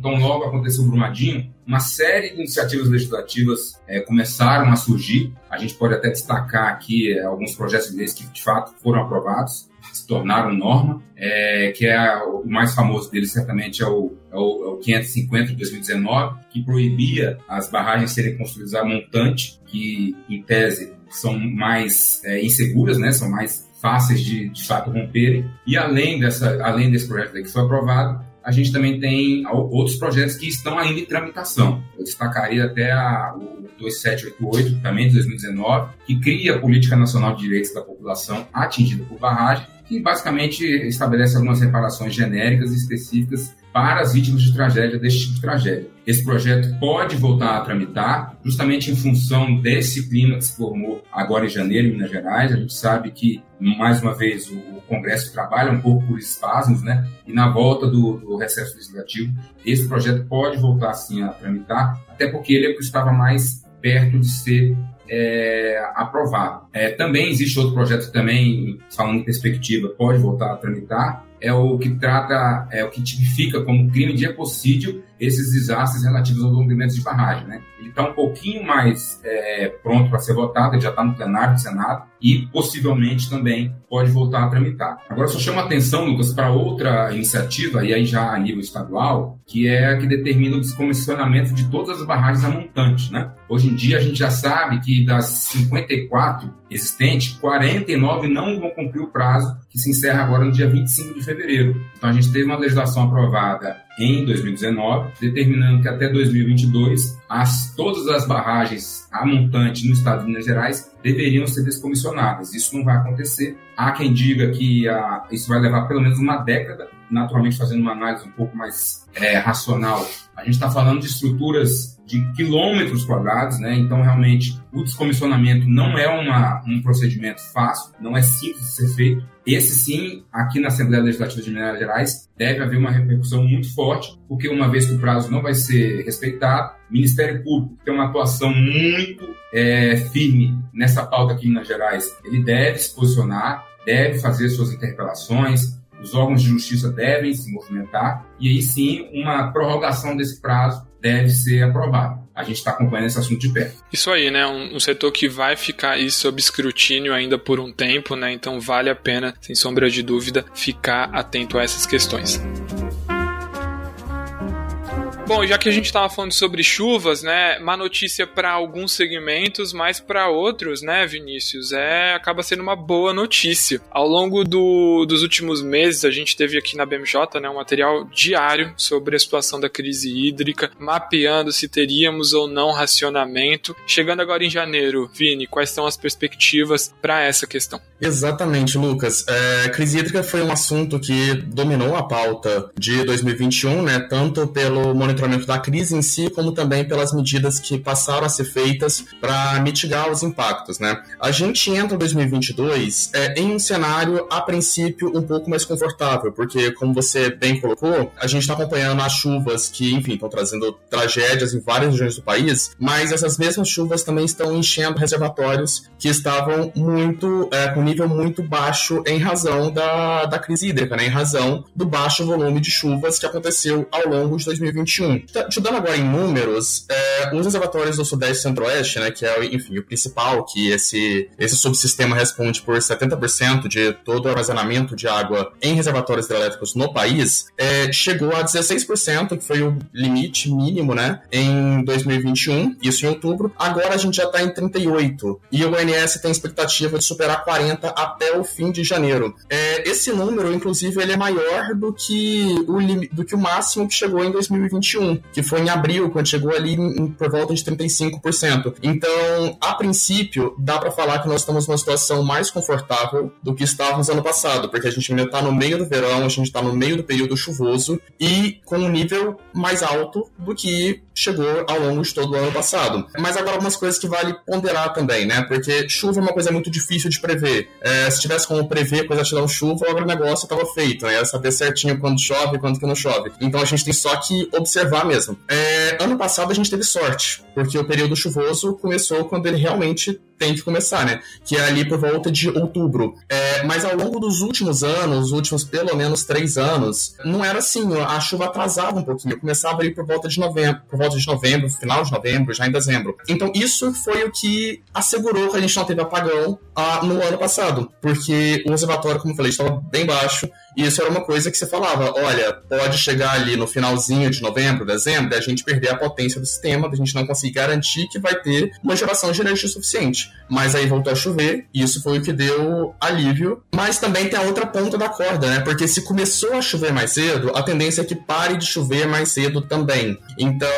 Speaker 5: tão logo aconteceu o Brumadinho, uma série de iniciativas legislativas é, começaram a surgir. A gente pode até destacar aqui é, alguns projetos de leis que de fato foram aprovados, se tornaram norma, é, que é o mais famoso deles certamente é o, é o, é o 550 de 2019, que proibia as barragens serem construídas a montante, que em tese são mais é, inseguras, né, são mais fáceis de, de fato romperem. E além, dessa, além desse projeto que foi aprovado, a gente também tem outros projetos que estão ainda em tramitação. Eu destacaria até a, o 2788, também de 2019, que cria a Política Nacional de Direitos da População atingida por barragem, que basicamente estabelece algumas reparações genéricas e específicas para as vítimas de tragédia, deste tipo de tragédia. Esse projeto pode voltar a tramitar, justamente em função desse clima que se formou agora em janeiro em Minas Gerais. A gente sabe que, mais uma vez, o Congresso trabalha um pouco por espasmos, né? E na volta do, do recesso legislativo, esse projeto pode voltar, sim, a tramitar, até porque ele é o que estava mais perto de ser é, aprovado. É, também existe outro projeto também, falando em perspectiva, pode voltar a tramitar, é o que trata, é o que tipifica como crime de ecocídio esses desastres relativos aos rompimentos de barragem. Né? Ele está um pouquinho mais é, pronto para ser votado, ele já está no plenário do Senado e possivelmente também pode voltar a tramitar. Agora, só chama atenção, Lucas, para outra iniciativa, e aí já a nível estadual, que é a que determina o descomissionamento de todas as barragens a montante. Né? Hoje em dia, a gente já sabe que das 54 existentes, 49 não vão cumprir o prazo que se encerra agora no dia 25 de fevereiro. Então, a gente teve uma legislação aprovada em 2019, determinando que até 2022 as, todas as barragens a montante no estado de Minas Gerais deveriam ser descomissionadas. Isso não vai acontecer. Há quem diga que a, isso vai levar pelo menos uma década, naturalmente fazendo uma análise um pouco mais é, racional. A gente está falando de estruturas de quilômetros quadrados, né? Então, realmente, o descomissionamento não é uma, um procedimento fácil, não é simples de ser feito. Esse sim, aqui na Assembleia Legislativa de Minas Gerais, deve haver uma repercussão muito forte, porque uma vez que o prazo não vai ser respeitado, o Ministério Público tem uma atuação muito é, firme nessa pauta aqui em Minas Gerais. Ele deve se posicionar, deve fazer suas interpelações, os órgãos de justiça devem se movimentar, e aí sim, uma prorrogação desse prazo deve ser aprovado. A gente está acompanhando esse assunto de perto.
Speaker 1: Isso aí, né? Um, um, setor que vai ficar aí sob escrutínio ainda por um tempo, né? Então vale a pena, sem sombra de dúvida, ficar atento a essas questões. Bom, já que a gente estava falando sobre chuvas, né, má notícia para alguns segmentos, mas para outros, né, Vinícius, é acaba sendo uma boa notícia. Ao longo do, dos últimos meses, a gente teve aqui na BMJ, né, um material diário sobre a situação da crise hídrica, mapeando se teríamos ou não racionamento. Chegando agora em janeiro, Vini, quais são as perspectivas para essa questão?
Speaker 3: Exatamente, Lucas. É, crise hídrica foi um assunto que dominou a pauta de 2021, né, tanto pelo monitoramento da crise em si, como também pelas medidas que passaram a ser feitas para mitigar os impactos. Né. A gente entra em 2022 é, em um cenário, a princípio, um pouco mais confortável, porque, como você bem colocou, a gente está acompanhando as chuvas que, enfim, estão trazendo tragédias em várias regiões do país, mas essas mesmas chuvas também estão enchendo reservatórios que estavam muito é, com nível muito baixo em razão da, da crise hídrica, né? em razão do baixo volume de chuvas que aconteceu ao longo de 2021. Te dando agora em números, é, os reservatórios do Sudeste e Centro-Oeste, né, que é, enfim, o principal, que esse, esse subsistema responde por 70% de todo o armazenamento de água em reservatórios hidrelétricos no país, é, chegou a 16%, que foi o limite mínimo, né, em 2021, isso em outubro. Agora a gente já está em 38%, e o ONS tem expectativa de superar 40% até o fim de janeiro. É, esse número, inclusive, ele é maior do que, o, do que o máximo que chegou em 2021, que foi em abril, quando chegou ali em, por volta de 35%. Então, a princípio, dá para falar que nós estamos numa situação mais confortável do que estávamos ano passado, porque a gente ainda está no meio do verão, a gente está no meio do período chuvoso e com um nível mais alto do que chegou ao longo de todo o ano passado. Mas agora algumas coisas que vale ponderar também, né? Porque chuva é uma coisa muito difícil de prever. É, se tivesse como prever coisa um chuva, o agronegócio estava feito, né? Ia saber certinho quando chove e quando que não chove. Então a gente tem só que observar mesmo. É, ano passado a gente teve sorte, porque o período chuvoso começou quando ele realmente tem que começar, né? Que é ali por volta de outubro. É, mas ao longo dos últimos anos, os últimos pelo menos três anos, não era assim, a chuva atrasava um pouquinho, começava ali por volta de novembro, por volta de novembro, final de novembro, já em dezembro. Então isso foi o que assegurou que a gente não teve apagão ah, no ano passado, porque o reservatório, como eu falei, estava bem baixo, e isso era uma coisa que você falava, olha, pode chegar ali no finalzinho de novembro, dezembro, a gente perder a potência do sistema, a gente não conseguir garantir que vai ter uma geração de energia suficiente. Mas aí voltou a chover, e isso foi o que deu alívio. Mas também tem a outra ponta da corda, né? Porque se começou a chover mais cedo, a tendência é que pare de chover mais cedo também. Então,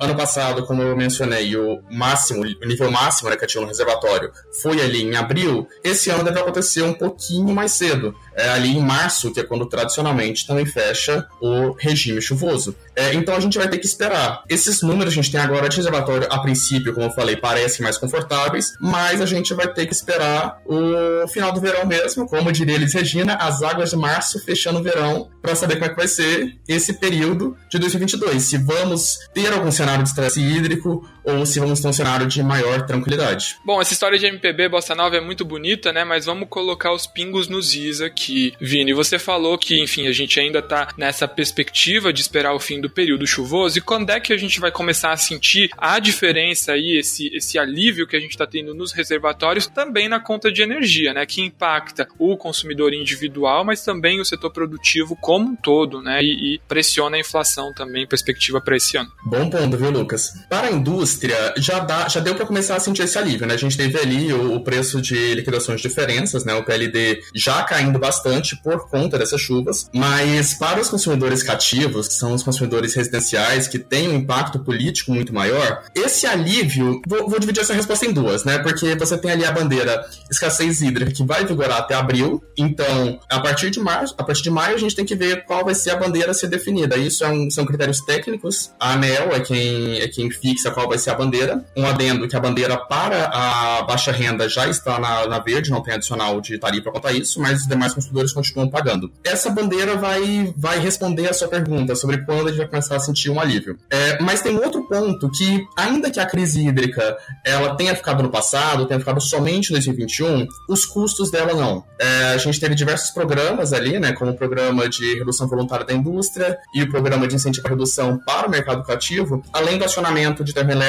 Speaker 3: ano passado, como eu mencionei, o máximo, o nível máximo né, que tinha no reservatório foi ali em abril. Esse ano deve acontecer um pouquinho mais cedo é ali em março, que é quando tradicionalmente também fecha o regime chuvoso. É, então a gente vai ter que esperar. Esses números a gente tem agora de reservatório, a princípio, como eu falei, parecem mais confortáveis, mas a gente vai ter que esperar o final do verão mesmo, como diria eles Regina, as águas de março fechando o verão, para saber como é que vai ser esse período de 2022. Se vamos ter algum cenário de estresse hídrico ou se vamos ter um cenário de maior tranquilidade.
Speaker 1: Bom, essa história de MPB Bossa Nova é muito bonita, né? Mas vamos colocar os pingos nos is aqui. Vini, você falou que, enfim, a gente ainda tá nessa perspectiva de esperar o fim do período chuvoso. E quando é que a gente vai começar a sentir a diferença aí, esse, esse alívio que a gente está tendo nos reservatórios, também na conta de energia, né? Que impacta o consumidor individual, mas também o setor produtivo como um todo, né? E, e pressiona a inflação também, perspectiva para esse ano.
Speaker 3: Bom ponto, viu, Lucas? Para a indústria, já, dá, já deu para começar a sentir esse alívio, né? A gente teve ali o, o preço de liquidações de diferenças, né? O PLD já caindo bastante por conta dessas chuvas, mas para os consumidores cativos, que são os consumidores residenciais, que têm um impacto político muito maior, esse alívio, vou, vou dividir essa resposta em duas, né? Porque você tem ali a bandeira escassez hídrica que vai vigorar até abril, então a partir de março, a partir de maio a gente tem que ver qual vai ser a bandeira a ser definida. Isso é um, são critérios técnicos. A ANEL é quem, é quem fixa qual vai ser a bandeira. Um adendo que a bandeira para a baixa renda já está na, na verde, não tem adicional de tarifa quanto a isso, mas os demais consumidores continuam pagando. Essa bandeira vai, vai responder a sua pergunta sobre quando a gente vai começar a sentir um alívio. É, mas tem outro ponto que, ainda que a crise hídrica ela tenha ficado no passado, tenha ficado somente em 2021, os custos dela não. É, a gente teve diversos programas ali, né, como o programa de redução voluntária da indústria e o programa de incentivo à redução para o mercado cativo, além do acionamento de termoelétricas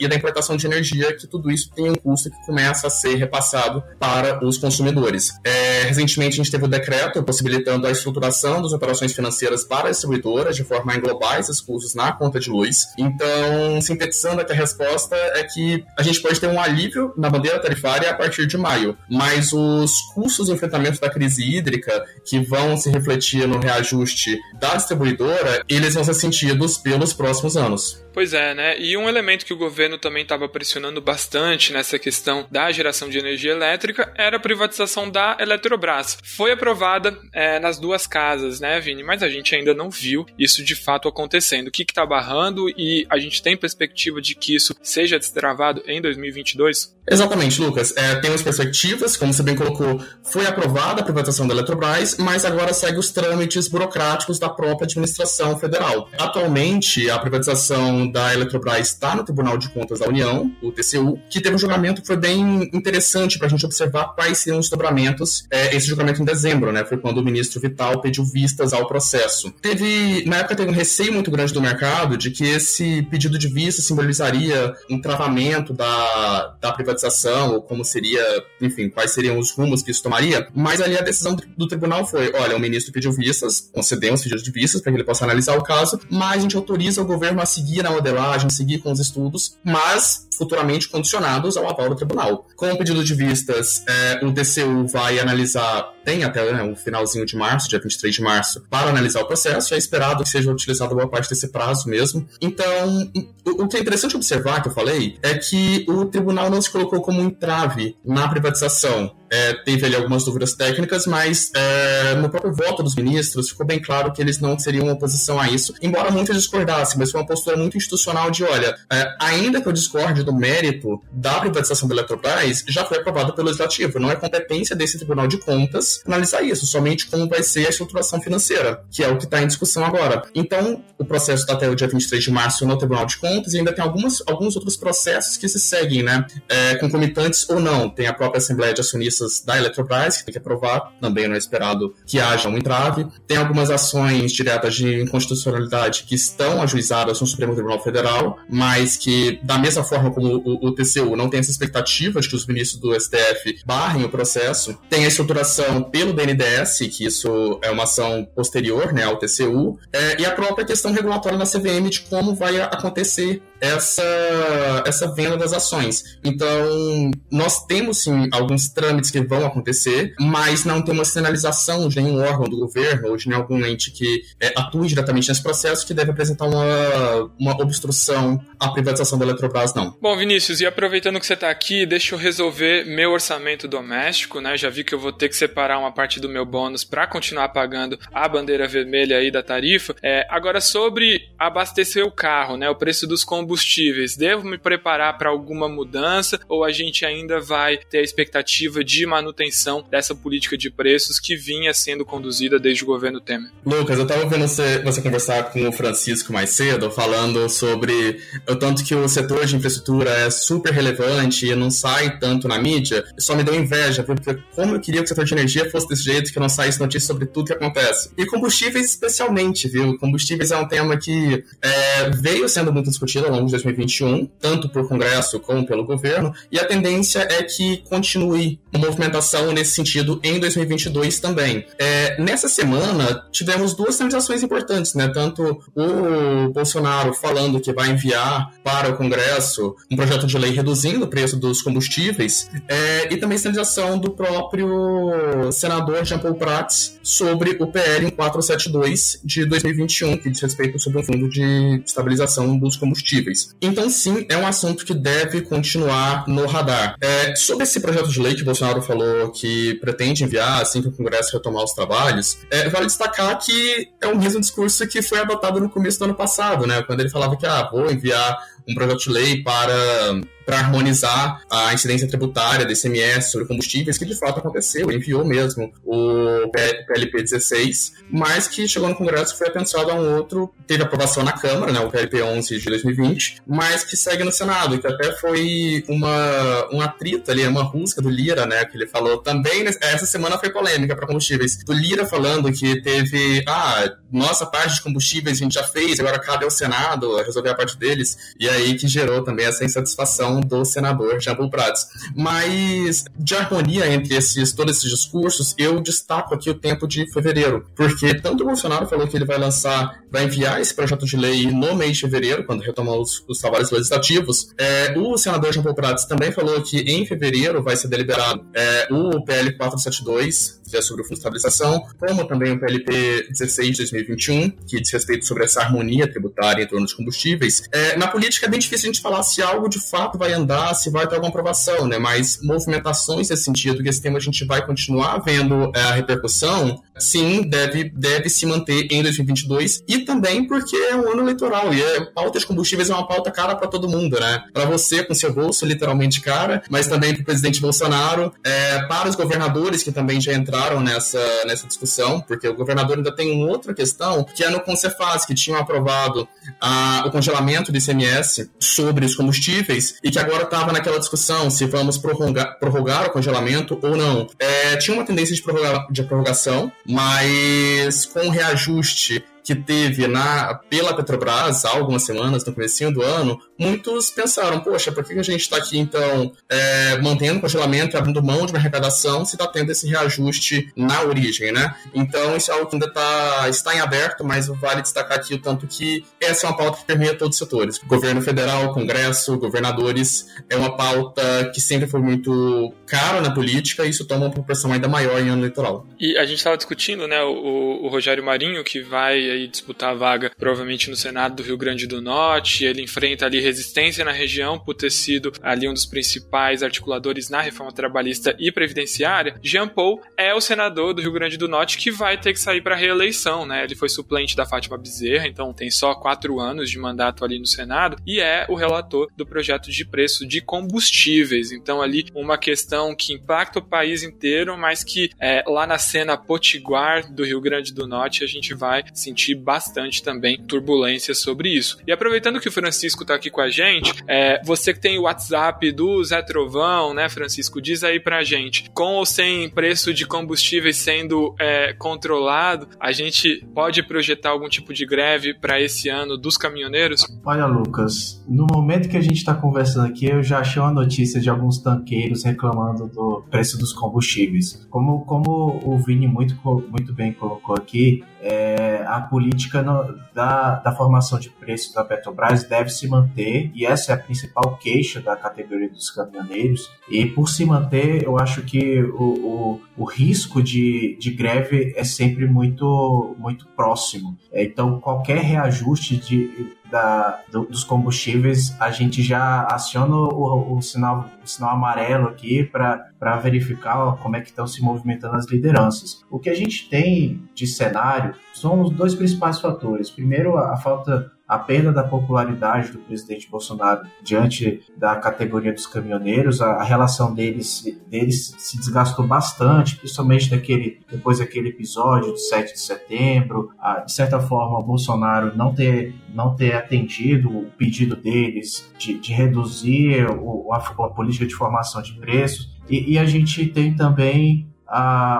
Speaker 3: e da importação de energia, que tudo isso tem um custo que começa a ser repassado para os consumidores. É, recentemente a gente teve o decreto possibilitando a estruturação das operações financeiras para as distribuidoras de forma a englobar esses custos na conta de luz. Então, sintetizando aqui a resposta é que a gente pode ter um alívio na bandeira tarifária a partir de maio, mas os custos de enfrentamento da crise hídrica que vão se refletir no reajuste da distribuidora, eles vão ser sentidos pelos próximos anos.
Speaker 1: Pois é, né? E um elemento que o governo também estava pressionando bastante nessa questão da geração de energia elétrica era a privatização da Eletrobras. Foi aprovada é, nas duas casas, né, Vini? Mas a gente ainda não viu isso de fato acontecendo. O que está barrando e a gente tem perspectiva de que isso seja destravado em 2022?
Speaker 3: Exatamente, Lucas. É, temos perspectivas, como você bem colocou, foi aprovada a privatização da Eletrobras, mas agora segue os trâmites burocráticos da própria administração federal. Atualmente, a privatização da Eletrobras está no Tribunal de Contas da União, o TCU, que teve um julgamento que foi bem interessante para a gente observar quais seriam os dobramentos. É, esse julgamento em dezembro, né? Foi quando o ministro Vital pediu vistas ao processo. Teve, na época, teve um receio muito grande do mercado de que esse pedido de vista simbolizaria um travamento da, da privatização ou como seria, enfim, quais seriam os rumos que isso tomaria, mas ali a decisão do tribunal foi: olha, o ministro pediu vistas, concedemos pedidos de vistas para que ele possa analisar o caso, mas a gente autoriza o governo a seguir na modelagem, seguir com os estudos, mas futuramente condicionados ao aval do tribunal. Com o pedido de vistas, é, o TCU vai analisar, tem até né, o finalzinho de março, dia 23 de março, para analisar o processo, é esperado que seja utilizado boa parte desse prazo mesmo. Então, o, o que é interessante observar, que eu falei, é que o tribunal não se colocou como um entrave na privatização é, teve ali algumas dúvidas técnicas, mas é, no próprio voto dos ministros ficou bem claro que eles não seriam oposição a isso, embora muitos discordassem, mas foi uma postura muito institucional de, olha, é, ainda que eu discorde do mérito da privatização da Eletrobras, já foi aprovado pelo Legislativo, não é competência desse Tribunal de Contas analisar isso, somente como vai ser a estruturação financeira, que é o que está em discussão agora. Então, o processo está até o dia 23 de março no Tribunal de Contas e ainda tem algumas, alguns outros processos que se seguem, né, é, concomitantes ou não. Tem a própria Assembleia de Acionistas da Eletrobras, que tem que aprovar, também não é esperado que haja um entrave. Tem algumas ações diretas de inconstitucionalidade que estão ajuizadas no Supremo Tribunal Federal, mas que, da mesma forma como o, o TCU não tem essa expectativa de que os ministros do STF barrem o processo, tem a estruturação pelo BNDES, que isso é uma ação posterior né, ao TCU, é, e a própria questão regulatória na CVM de como vai acontecer essa, essa venda das ações. Então, nós temos sim alguns trâmites que vão acontecer, mas não tem uma sinalização de nenhum órgão do governo ou de nenhum ente que é, atue diretamente nesse processo que deve apresentar uma, uma obstrução à privatização da Eletrobras, não.
Speaker 1: Bom, Vinícius, e aproveitando que você está aqui, deixa eu resolver meu orçamento doméstico, né? Já vi que eu vou ter que separar uma parte do meu bônus para continuar pagando a bandeira vermelha aí da tarifa. É, agora, sobre abastecer o carro, né? O preço dos combustíveis combustíveis, devo me preparar para alguma mudança ou a gente ainda vai ter a expectativa de manutenção dessa política de preços que vinha sendo conduzida desde o governo Temer?
Speaker 3: Lucas, eu estava vendo você, você conversar com o Francisco mais cedo, falando sobre o tanto que o setor de infraestrutura é super relevante e não sai tanto na mídia. Só me deu inveja, porque como eu queria que o setor de energia fosse desse jeito, que não saísse notícia sobre tudo que acontece. E combustíveis especialmente, viu? Combustíveis é um tema que é, veio sendo muito discutido ao longo de 2021, tanto por Congresso como pelo governo, e a tendência é que continue uma movimentação nesse sentido em 2022 também. É, nessa semana, tivemos duas sinalizações importantes, né? Tanto o Bolsonaro falando que vai enviar para o Congresso um projeto de lei reduzindo o preço dos combustíveis, é, e também sinalização do próprio senador Jean Paul Prats sobre o PL 472 de 2021, que diz respeito sobre o Fundo de Estabilização dos Combustíveis. Então, sim, é um assunto que deve continuar no radar. É, sobre esse projeto de lei que Bolsonaro falou que pretende enviar assim que o Congresso retomar os trabalhos, é, vale destacar que é o mesmo discurso que foi adotado no começo do ano passado, né? Quando ele falava que, ah, vou enviar um projeto de lei para para harmonizar a incidência tributária do ICMS sobre combustíveis, que de fato aconteceu, enviou mesmo o PLP 16, mas que chegou no Congresso e foi apensuado a um outro, teve aprovação na Câmara, né, o PLP 11 de 2020, mas que segue no Senado, que até foi uma, um atrito ali, uma rusga do Lira, né, que ele falou também, essa semana foi polêmica para combustíveis, do Lira falando que teve, ah, nossa parte de combustíveis a gente já fez, agora cabe ao Senado resolver a parte deles, e aí que gerou também essa insatisfação do senador Paul Prats. Mas de harmonia entre esses, todos esses discursos, eu destaco aqui o tempo de fevereiro, porque tanto o Bolsonaro falou que ele vai lançar, vai enviar esse projeto de lei no mês de fevereiro, quando retomar os, os trabalhos legislativos. É, o senador Paul Prats também falou que em fevereiro vai ser deliberado é, o PL 472, é sobre o Fundo de Estabilização, como também o PLP 16 de 2021, que diz respeito sobre essa harmonia tributária em torno dos combustíveis. É, na política é bem difícil a gente falar se algo de fato vai andar, se vai ter alguma aprovação, né? Mas movimentações nesse sentido, que esse tema a gente vai continuar vendo é, a repercussão, sim, deve, deve se manter em 2022 e também porque é um ano eleitoral e a pauta de combustíveis é uma pauta cara para todo mundo, né? Para você com seu bolso literalmente cara, mas também para o presidente Bolsonaro, é, para os governadores que também já entraram nessa, nessa discussão, porque o governador ainda tem uma outra questão que é no Concefaz, que tinham aprovado a, o congelamento do ICMS sobre os combustíveis e que agora estava naquela discussão se vamos prorrogar, prorrogar o congelamento ou não. É, tinha uma tendência de, prorroga, de prorrogação, mas com o reajuste que teve na, pela Petrobras há algumas semanas, no começo do ano, muitos pensaram, poxa, por que a gente está aqui, então, é, mantendo o congelamento e abrindo mão de uma arrecadação se está tendo esse reajuste na origem, né? Então, isso é algo que ainda tá, está em aberto, mas vale destacar aqui o tanto que essa é uma pauta que permeia todos os setores. Governo federal, Congresso, governadores, é uma pauta que sempre foi muito cara na política e isso toma uma proporção ainda maior em ano eleitoral.
Speaker 1: E a gente estava discutindo, né, o, o Rogério Marinho, que vai aí disputar a vaga provavelmente no Senado do Rio Grande do Norte. Ele enfrenta ali resistência na região por ter sido ali um dos principais articuladores na reforma trabalhista e previdenciária. Jean Paul é o senador do Rio Grande do Norte que vai ter que sair para reeleição, né? Ele foi suplente da Fátima Bezerra, então tem só quatro anos de mandato ali no Senado e é o relator do projeto de preço de combustíveis. Então ali uma questão que impacta o país inteiro, mas que é, lá na cena potiguar do Rio Grande do Norte a gente vai sentir bastante também turbulência sobre isso. E aproveitando que o Francisco está aqui com a gente, é, você que tem o WhatsApp do Zé Trovão, né, Francisco, diz aí pra gente, com ou sem preço de combustíveis sendo é, controlado, a gente pode projetar algum tipo de greve para esse ano dos caminhoneiros?
Speaker 2: Olha, Lucas, no momento que a gente está conversando aqui, eu já achei uma notícia de alguns tanqueiros reclamando do preço dos combustíveis. Como, como o Vini muito, muito bem colocou aqui, é, a política no, da, da formação de preços da Petrobras deve se manter, e essa é a principal queixa da categoria dos caminhoneiros. E por se manter, eu acho que o, o, o risco de, de greve é sempre muito, muito próximo. É, então, qualquer reajuste de, da, do, dos combustíveis, a gente já aciona o, o, sinal, o sinal amarelo aqui para verificar como é que estão se movimentando as lideranças. O que a gente tem de cenário são os dois principais fatores. Primeiro, a, a falta a perda da popularidade do presidente Bolsonaro diante da categoria dos caminhoneiros, a, a relação deles, deles se desgastou bastante, principalmente daquele, depois daquele episódio de 7 de setembro, a, de certa forma Bolsonaro não ter, não ter atendido o pedido deles de, de reduzir o, a, a, política de formação de preços, e, e a gente tem também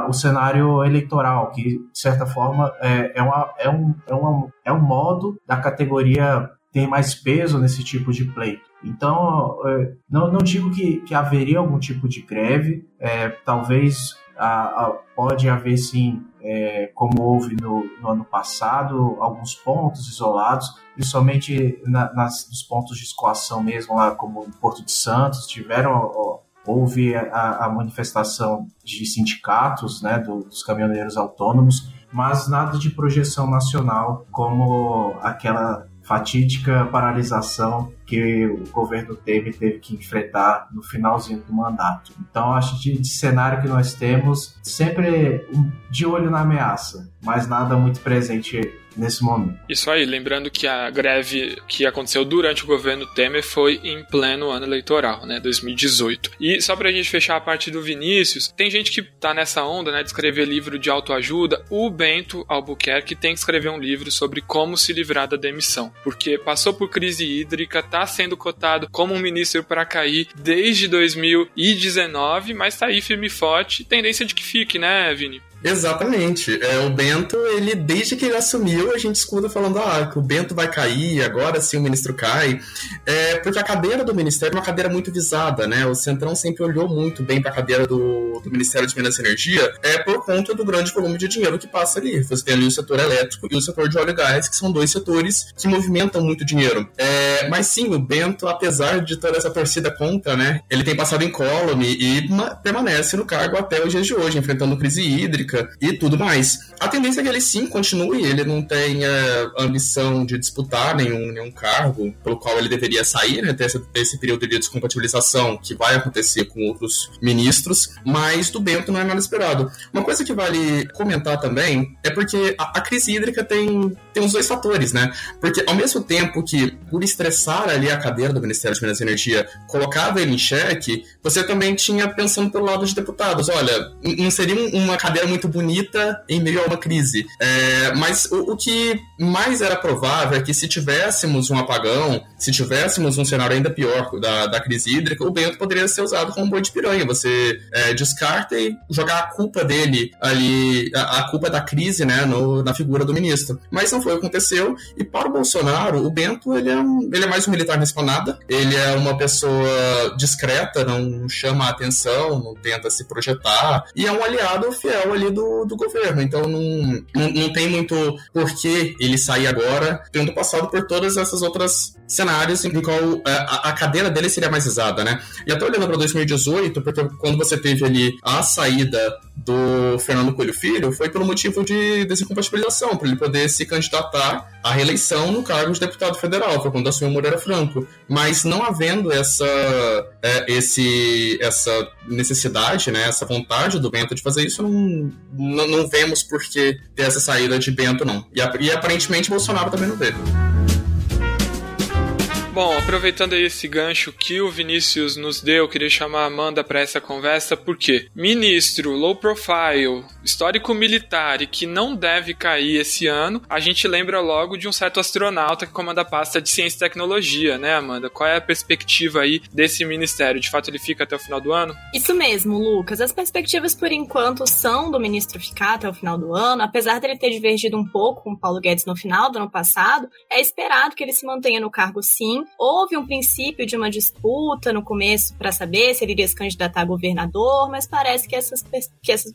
Speaker 2: o cenário eleitoral, que de certa forma é, é, uma, é, um, é, uma, é um modo da categoria ter mais peso nesse tipo de pleito. Então, é, não, não digo que, que haveria algum tipo de greve, é, talvez a, a, pode haver sim, é, como houve no, no, ano passado, alguns pontos isolados, principalmente na, nas, nos pontos de escoação mesmo, lá como Porto de Santos, tiveram ó, houve a, a manifestação de sindicatos, né, dos caminhoneiros autônomos, mas nada de projeção nacional como aquela fatídica paralisação que o governo teve teve que enfrentar no finalzinho do mandato. Então, acho que de cenário que nós temos, sempre de olho na ameaça, mas nada muito presente nesse momento.
Speaker 1: Isso aí, lembrando que a greve que aconteceu durante o governo Temer foi em pleno ano eleitoral, né, 2018. E só pra gente fechar a parte do Vinícius, tem gente que tá nessa onda, né, de escrever livro de autoajuda. O Bento Albuquerque tem que escrever um livro sobre como se livrar da demissão, porque passou por crise hídrica, tá sendo cotado como um ministro para cair desde 2019, mas tá aí firme e forte, tendência de que fique, né, Vini?
Speaker 3: Exatamente. É, o Bento, ele, desde que ele assumiu, a gente escuta falando ah, que o Bento vai cair, agora sim o ministro cai. É, porque a cadeira do ministério é uma cadeira muito visada, né? O Centrão sempre olhou muito bem para a cadeira do, do Ministério de Minas e Energia, é por conta do grande volume de dinheiro que passa ali. Você tem ali o setor elétrico e o setor de óleo e gás, que são dois setores que movimentam muito dinheiro. É, mas sim, o Bento, apesar de toda essa torcida contra, né? Ele tem passado em column e permanece no cargo até os dias de hoje, enfrentando crise hídrica e tudo mais. A tendência é que ele sim continue, ele não tenha ambição de disputar nenhum, nenhum cargo pelo qual ele deveria sair, né, ter esse, esse período de descompatibilização que vai acontecer com outros ministros, mas do Bento não é nada esperado. Uma coisa que vale comentar também é porque a, a crise hídrica tem, tem os dois fatores, né? Porque ao mesmo tempo que, por estressar ali a cadeira do Ministério de Minas e Energia, colocava ele em xeque, você também tinha pensando pelo lado de deputados, olha, não seria uma cadeira muito bonita em meio a uma crise. É, mas o, o, que mais era provável é que se tivéssemos um apagão, se tivéssemos um cenário ainda pior da, da crise hídrica, o Bento poderia ser usado como boi de piranha. Você é, descarta e jogar a culpa dele ali, a, a culpa da crise, né, no, na figura do ministro. Mas não foi o que aconteceu. E para o Bolsonaro, o Bento ele é ele é mais um militar não nada. Ele é uma pessoa discreta, não chama a atenção, não tenta se projetar. E é um aliado fiel ali do, do governo. Então não, não, não tem muito porquê ele sair agora, tendo passado por todas essas outras cenários em qual é, a, a cadeira dele seria mais exata, né? E até olhando para 2018, porque quando você teve ali a saída do Fernando Coelho Filho, foi pelo motivo de desincompatibilização, para ele poder se candidatar à reeleição no cargo de deputado federal, quando assumiu Moreira Franco. Mas não havendo essa, é, esse, essa necessidade, né, essa vontade do Bento de fazer isso, não, não, não vemos por que ter essa saída de Bento, não. E, e aparentemente Bolsonaro também não teve.
Speaker 1: Bom, aproveitando aí esse gancho que o Vinícius nos deu, queria chamar a Amanda para essa conversa, porque ministro low profile, histórico militar e que não deve cair esse ano, a gente lembra logo de um certo astronauta que comanda a pasta de ciência e tecnologia, né, Amanda? Qual é a perspectiva aí desse ministério? De fato, ele fica até o final do ano?
Speaker 4: Isso mesmo, Lucas. As perspectivas, por enquanto, são do ministro ficar até o final do ano, apesar dele ter divergido um pouco com o Paulo Guedes no final do ano passado, é esperado que ele se mantenha no cargo sim Houve um princípio de uma disputa no começo para saber se ele iria se candidatar a governador, mas parece que, essas, que essa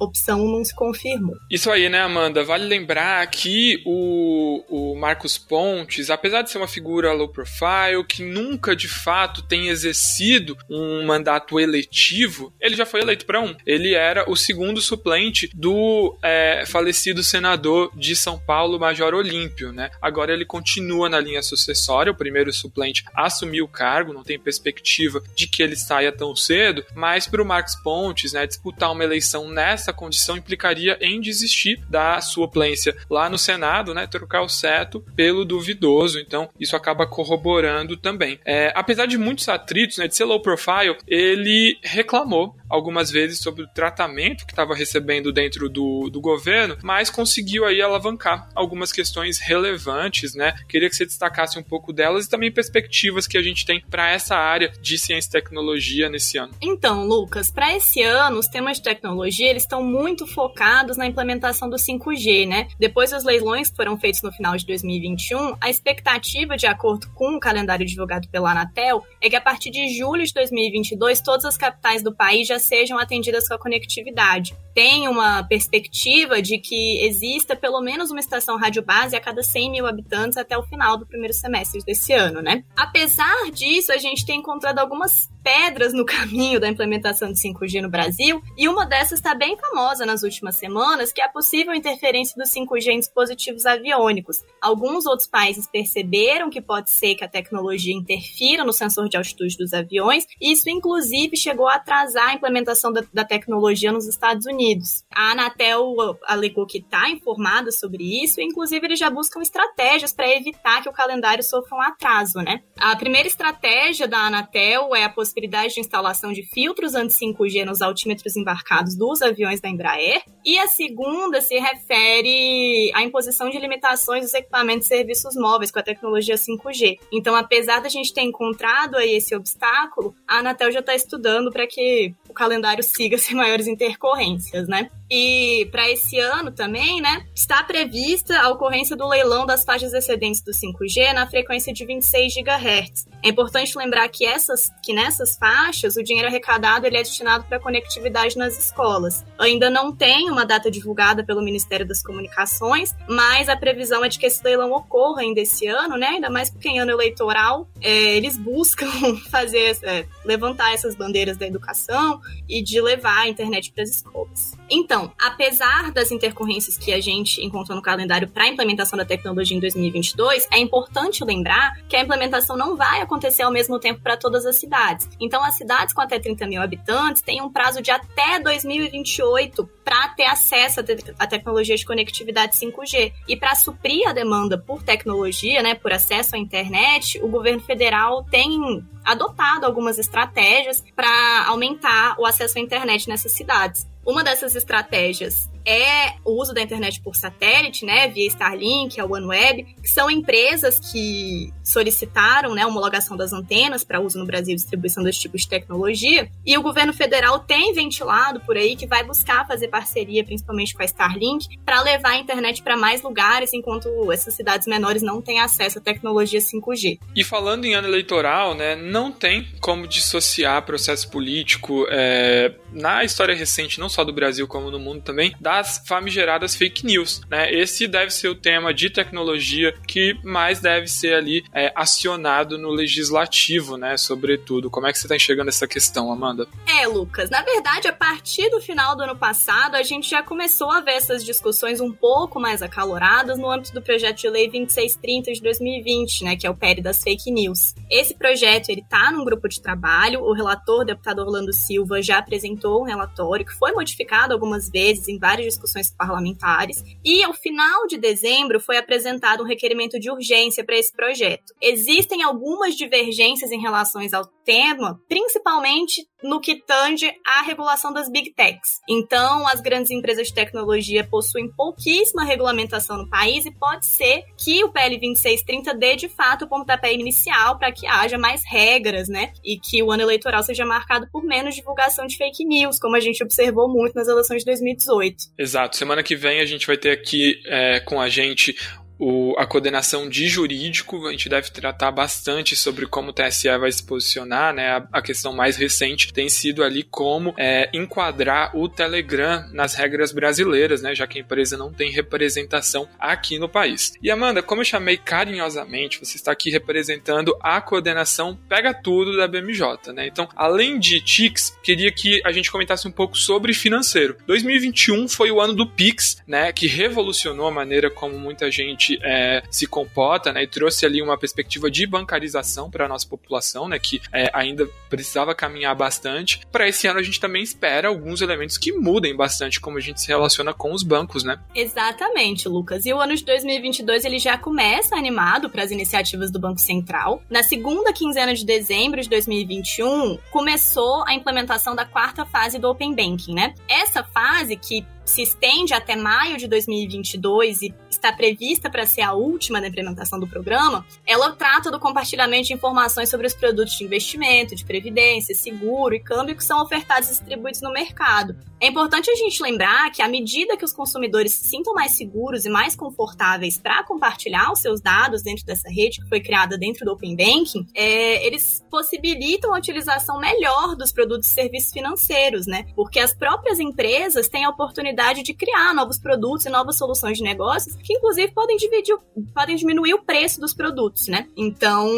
Speaker 4: opção não se confirmou.
Speaker 1: Isso aí, né, Amanda? Vale lembrar que o, o Marcos Pontes, apesar de ser uma figura low profile, que nunca de fato tem exercido um mandato eletivo, ele já foi eleito para um. Ele era o segundo suplente do é, falecido senador de São Paulo, Major Olímpio, né? Agora ele continua na linha sucessória, o primeiro suplente assumir o cargo, não tem perspectiva de que ele saia tão cedo, mas para o Marcos Pontes, né, disputar uma eleição nessa condição implicaria em desistir da suplência lá no Senado, né, trocar o certo pelo duvidoso, então isso acaba corroborando também. É, apesar de muitos atritos, né, de ser low profile, ele reclamou algumas vezes sobre o tratamento que estava recebendo dentro do, do governo, mas conseguiu aí alavancar algumas questões relevantes, né? Queria que você destacasse um pouco delas também perspectivas que a gente tem para essa área de ciência e tecnologia nesse ano.
Speaker 4: Então, Lucas, para esse ano, os temas de tecnologia eles estão muito focados na implementação do 5G, né? Depois dos leilões que foram feitos no final de 2021, a expectativa, de acordo com o calendário divulgado pela Anatel, é que a partir de julho de 2022 todas as capitais do país já sejam atendidas com a conectividade. Tem uma perspectiva de que exista pelo menos uma estação rádio base a cada 100 mil habitantes até o final do primeiro semestre desse ano, né? Apesar disso, a gente tem encontrado algumas pedras no caminho da implementação de 5G no Brasil, e uma dessas está bem famosa nas últimas semanas, que é a possível interferência do 5G em dispositivos aviônicos. Alguns outros países perceberam que pode ser que a tecnologia interfira no sensor de altitude dos aviões, e isso inclusive chegou a atrasar a implementação da, da tecnologia nos Estados Unidos. A Anatel alegou que está informada sobre isso, e inclusive eles já buscam estratégias para evitar que o calendário sofra um atraso, né? A primeira estratégia da Anatel é a possibilidade de instalação de filtros anti-5G nos altímetros embarcados dos aviões da Embraer, e a segunda se refere à imposição de limitações dos equipamentos e serviços móveis com a tecnologia 5G. Então, apesar da gente ter encontrado aí esse obstáculo, a Anatel já está estudando para que o calendário siga sem maiores intercorrências, né? E para esse ano também, né, está prevista a ocorrência do leilão das faixas excedentes do 5G na frequência de 26 GHz. É importante lembrar que essas que nessas faixas o dinheiro arrecadado ele é destinado para conectividade nas escolas. Ainda não tem uma data divulgada pelo Ministério das Comunicações, mas a previsão é de que esse leilão ocorra ainda esse ano, né? Ainda mais porque em ano eleitoral é, eles buscam fazer é, levantar essas bandeiras da educação e de levar a internet para as escolas. Então, apesar das intercorrências que a gente encontrou no calendário para a implementação da tecnologia em 2022, é importante lembrar que a implementação não vai acontecer ao mesmo tempo para todas as cidades. Então, as cidades com até 30 mil habitantes têm um prazo de até 2028 para ter acesso à tecnologia de conectividade 5G. E para suprir a demanda por tecnologia, né, por acesso à internet, o governo federal tem adotado algumas estratégias para aumentar o acesso à internet nessas cidades. Uma dessas estratégias é o uso da internet por satélite, né, via Starlink, a OneWeb, que são empresas que solicitaram, né, homologação das antenas para uso no Brasil distribuição desse tipo de tecnologia. E o governo federal tem ventilado por aí que vai buscar fazer parceria, principalmente com a Starlink, para levar a internet para mais lugares, enquanto essas cidades menores não têm acesso à tecnologia 5G.
Speaker 1: E falando em ano eleitoral, né, não tem como dissociar processo político é, na história recente, não só do Brasil como no mundo também, das famigeradas fake news. Né? Esse deve ser o tema de tecnologia que mais deve ser ali é, acionado no legislativo, né? Sobretudo. Como é que você está enxergando essa questão, Amanda?
Speaker 4: É, Lucas. Na verdade, a partir do final do ano passado, a gente já começou a ver essas discussões um pouco mais acaloradas no âmbito do projeto de lei 2630 de 2020, né? Que é o PERI das fake news. Esse projeto ele está num grupo de trabalho. O relator, deputado Orlando Silva, já apresentou um relatório que foi modificado algumas vezes em discussões parlamentares. E ao final de dezembro foi apresentado um requerimento de urgência para esse projeto. Existem algumas divergências em relação ao tema, principalmente no que tange à regulação das big techs. Então, as grandes empresas de tecnologia possuem pouquíssima regulamentação no país e pode ser que o PL 2630 dê de fato o pontapé inicial para que haja mais regras, né? E que o ano eleitoral seja marcado por menos divulgação de fake news, como a gente observou muito nas eleições de 2018.
Speaker 1: Exato. Semana que vem a gente vai ter aqui é, com a gente o, a coordenação de jurídico, a gente deve tratar bastante sobre como o TSE vai se posicionar, né? A, a questão mais recente tem sido ali como é, enquadrar o Telegram nas regras brasileiras, né? Já que a empresa não tem representação aqui no país. E Amanda, como eu chamei carinhosamente, você está aqui representando a coordenação Pega Tudo da BMJ, né? Então, além de TICS, queria que a gente comentasse um pouco sobre financeiro. 2021 foi o ano do Pix, né? Que revolucionou a maneira como muita gente gente é, se comporta, né, e trouxe ali uma perspectiva de bancarização para a nossa população, né, que é, ainda precisava caminhar bastante. Para esse ano a gente também espera alguns elementos que mudem bastante como a gente se relaciona com os bancos, né?
Speaker 4: Exatamente, Lucas. E o ano de 2022 ele já começa animado para as iniciativas do Banco Central. Na segunda quinzena de dezembro de 2021 começou a implementação da quarta fase do Open Banking, né? Essa fase que se estende até maio de 2022 e está prevista para ser a última da implementação do programa, ela trata do compartilhamento de informações sobre os produtos de investimento, de previdência, seguro e câmbio que são ofertados e distribuídos no mercado. É importante a gente lembrar que à medida que os consumidores se sintam mais seguros e mais confortáveis para compartilhar os seus dados dentro dessa rede que foi criada dentro do Open Banking, é, eles possibilitam a utilização melhor dos produtos e serviços financeiros, né? Porque as próprias empresas têm a oportunidade oportunidade de criar novos produtos e novas soluções de negócios que, inclusive, podem, dividir, podem diminuir o preço dos produtos, né? Então,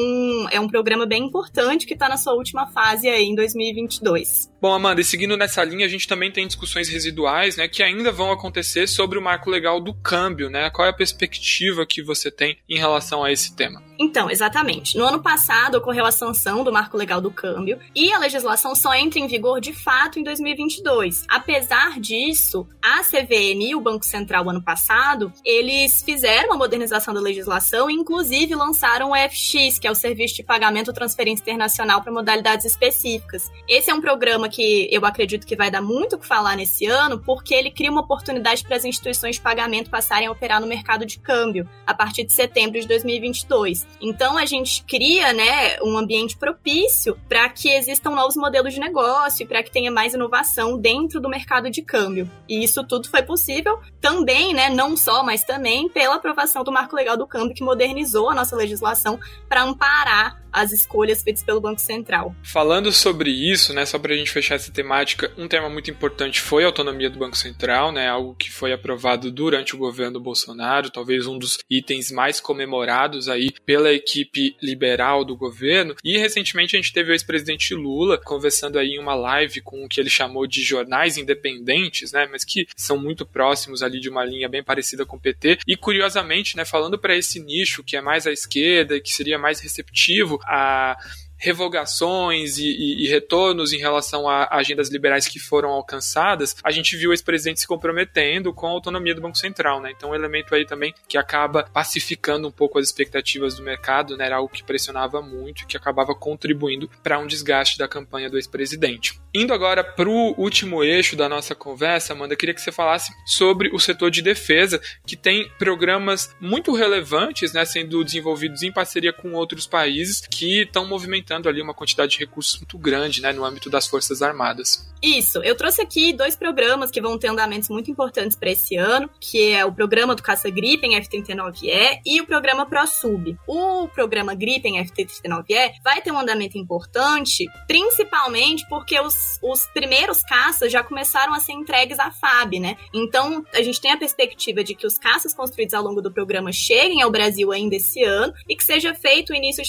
Speaker 4: é um programa bem importante que está na sua última fase aí em 2022.
Speaker 1: Bom, Amanda, e seguindo nessa linha, a gente também tem discussões residuais, né, que ainda vão acontecer sobre o marco legal do câmbio, né? Qual é a perspectiva que você tem em relação a esse tema?
Speaker 4: Então, exatamente. No ano passado ocorreu a sanção do marco legal do câmbio e a legislação só entra em vigor de fato em 2022. Apesar disso, a CVM e o Banco Central ano passado, eles fizeram uma modernização da legislação e inclusive lançaram o FX, que é o Serviço de Pagamento Transferência Internacional para modalidades específicas. Esse é um programa que eu acredito que vai dar muito o que falar nesse ano, porque ele cria uma oportunidade para as instituições de pagamento passarem a operar no mercado de câmbio a partir de setembro de 2022. Então a gente cria, né, um ambiente propício para que existam novos modelos de negócio e para que tenha mais inovação dentro do mercado de câmbio. E isso tudo foi possível também, né, não só, mas também pela aprovação do Marco Legal do Câmbio que modernizou a nossa legislação para amparar as escolhas feitas pelo Banco Central.
Speaker 1: Falando sobre isso, né, só para a gente fechar essa temática, um tema muito importante foi a autonomia do Banco Central, né, algo que foi aprovado durante o governo Bolsonaro, talvez um dos itens mais comemorados aí pela equipe liberal do governo. E recentemente a gente teve o ex-presidente Lula conversando aí em uma live com o que ele chamou de jornais independentes, né, mas que são muito próximos ali de uma linha bem parecida com o PT. E curiosamente, né, falando para esse nicho que é mais à esquerda, que seria mais receptivo a revogações e, e, e, retornos em relação a agendas liberais que foram alcançadas, a gente viu esse presidente se comprometendo com a autonomia do Banco Central, né? Então, um elemento aí também que acaba pacificando um pouco as expectativas do mercado, né? Era algo que pressionava muito e que acabava contribuindo para um desgaste da campanha do ex-presidente. Indo agora para o último eixo da nossa conversa, Amanda, queria que você falasse sobre o setor de defesa, que tem programas muito relevantes, né, sendo desenvolvidos em parceria com outros países que estão movimentando ali uma quantidade de recursos muito grande, né, no âmbito das Forças Armadas.
Speaker 4: Isso, eu trouxe aqui dois programas que vão ter andamentos muito importantes para esse ano, que é o programa do Caça Gripen F-39E e o programa ProSub. O programa Gripen F-39E vai ter um andamento importante, principalmente porque os, os primeiros caças já começaram a ser entregues à FAB, né? Então, a gente tem a perspectiva de que os caças construídos ao longo do programa cheguem ao Brasil ainda esse ano e que seja feito o início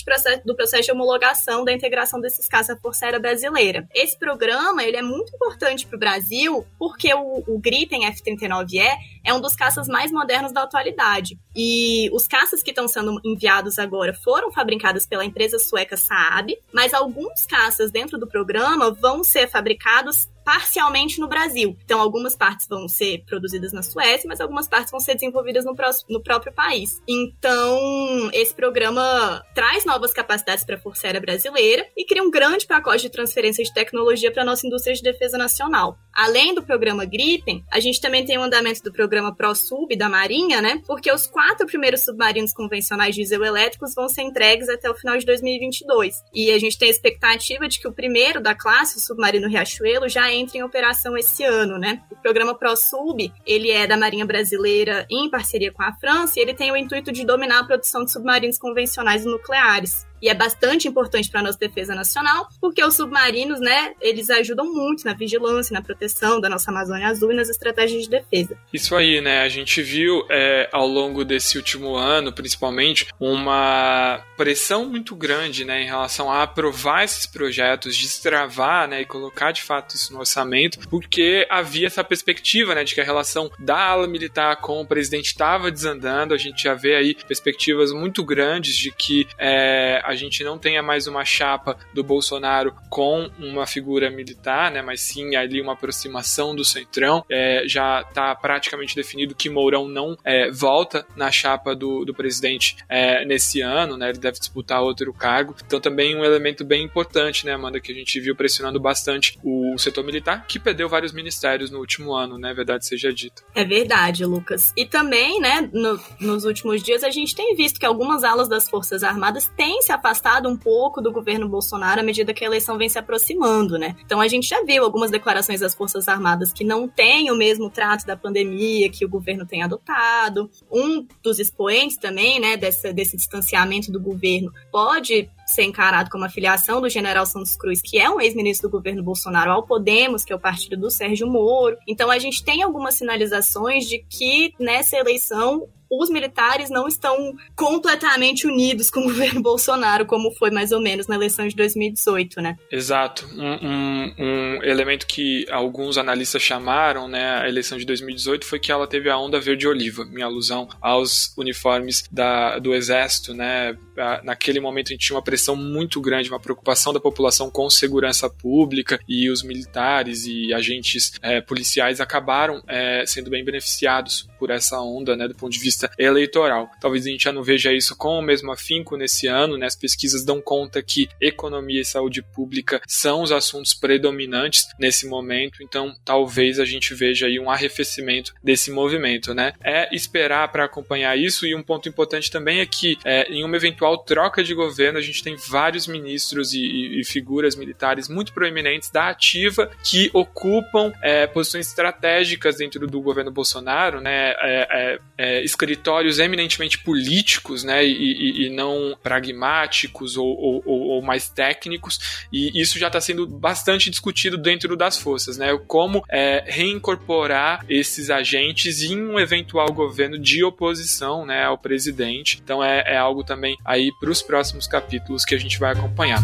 Speaker 4: do processo de homologação da integração desses caças à Força Aérea Brasileira. Esse programa, ele é muito importante para o Brasil porque o, o Gripen F-39E é um dos caças mais modernos da atualidade. E os caças que estão sendo enviados agora foram fabricados pela empresa sueca Saab, mas alguns caças dentro do programa vão ser fabricados parcialmente no Brasil. Então, algumas partes vão ser produzidas na Suécia, mas algumas partes vão ser desenvolvidas no, no próprio país. Então, esse programa traz novas capacidades para a Força Aérea Brasileira e cria um grande pacote de transferência de tecnologia para a nossa indústria de defesa nacional. Além do programa Gripen, a gente também tem o andamento do programa ProSub da Marinha, né? Porque os quatro primeiros submarinos convencionais diesel-elétricos vão ser entregues até o final de 2022. E a gente tem a expectativa de que o primeiro da classe, o submarino Riachuelo, já entra em operação esse ano, né? O programa ProSub, ele é da Marinha Brasileira em parceria com a França e ele tem o intuito de dominar a produção de submarinos convencionais e nucleares e é bastante importante para a nossa defesa nacional, porque os submarinos, né, eles ajudam muito na vigilância, na proteção da nossa Amazônia Azul e nas estratégias de defesa.
Speaker 1: Isso aí, né, a gente viu é, ao longo desse último ano, principalmente, uma pressão muito grande, né, em relação a aprovar esses projetos, destravar, né, e colocar de fato isso no orçamento, porque havia essa perspectiva, né, de que a relação da ala militar com o presidente estava desandando, a gente já vê aí perspectivas muito grandes de que é, a gente não tenha mais uma chapa do Bolsonaro com uma figura militar, né, mas sim ali uma aproximação do Centrão. É, já está praticamente definido que Mourão não é, volta na chapa do, do presidente é, nesse ano, né, ele deve disputar outro cargo. Então também um elemento bem importante, né, Amanda, que a gente viu pressionando bastante o setor militar, que perdeu vários ministérios no último ano, né, verdade seja dita.
Speaker 4: É verdade, Lucas. E também, né, no, nos últimos dias a gente tem visto que algumas alas das Forças Armadas têm se afastado um pouco do governo Bolsonaro à medida que a eleição vem se aproximando, né? Então a gente já viu algumas declarações das Forças Armadas que não têm o mesmo trato da pandemia que o governo tem adotado. Um dos expoentes também, né, desse, desse distanciamento do governo pode ser encarado como a filiação do general Santos Cruz, que é um ex-ministro do governo Bolsonaro, ao Podemos, que é o partido do Sérgio Moro. Então a gente tem algumas sinalizações de que nessa eleição os militares não estão completamente unidos com o governo Bolsonaro, como foi mais ou menos na eleição de 2018, né?
Speaker 1: Exato. Um, um, um elemento que alguns analistas chamaram, né, a eleição de 2018 foi que ela teve a onda verde-oliva, em alusão aos uniformes da, do exército, né? Naquele momento a gente tinha uma pressão muito grande, uma preocupação da população com segurança pública e os militares e agentes é, policiais acabaram é, sendo bem beneficiados por essa onda, né, do ponto de vista eleitoral. Talvez a gente já não veja isso com o mesmo afinco nesse ano, né? As pesquisas dão conta que economia e saúde pública são os assuntos predominantes nesse momento, então talvez a gente veja aí um arrefecimento desse movimento, né? É esperar para acompanhar isso e um ponto importante também é que é, em uma eventual troca de governo a gente tem vários ministros e, e, e figuras militares muito proeminentes da ativa que ocupam é, posições estratégicas dentro do governo Bolsonaro, né? É, é, é escritórios eminentemente políticos, né, e, e, não pragmáticos ou, ou, ou, mais técnicos, e isso já está sendo bastante discutido dentro das forças, né, como é, reincorporar esses agentes em um eventual governo de oposição, né, ao presidente. Então é, é algo também aí para os próximos capítulos que a gente vai acompanhar.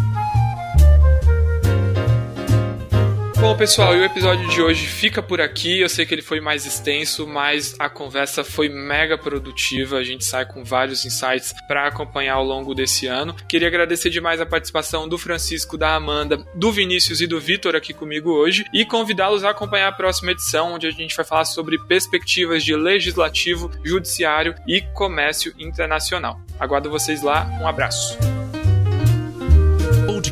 Speaker 1: Bom, pessoal, e o episódio de hoje fica por aqui. Eu sei que ele foi mais extenso, mas a conversa foi mega produtiva. A gente sai com vários insights para acompanhar ao longo desse ano. Queria agradecer demais a participação do Francisco, da Amanda, do Vinícius e do Vitor aqui comigo hoje e convidá-los a acompanhar a próxima edição, onde a gente vai falar sobre perspectivas de legislativo, judiciário e comércio internacional. Aguardo vocês lá. Um abraço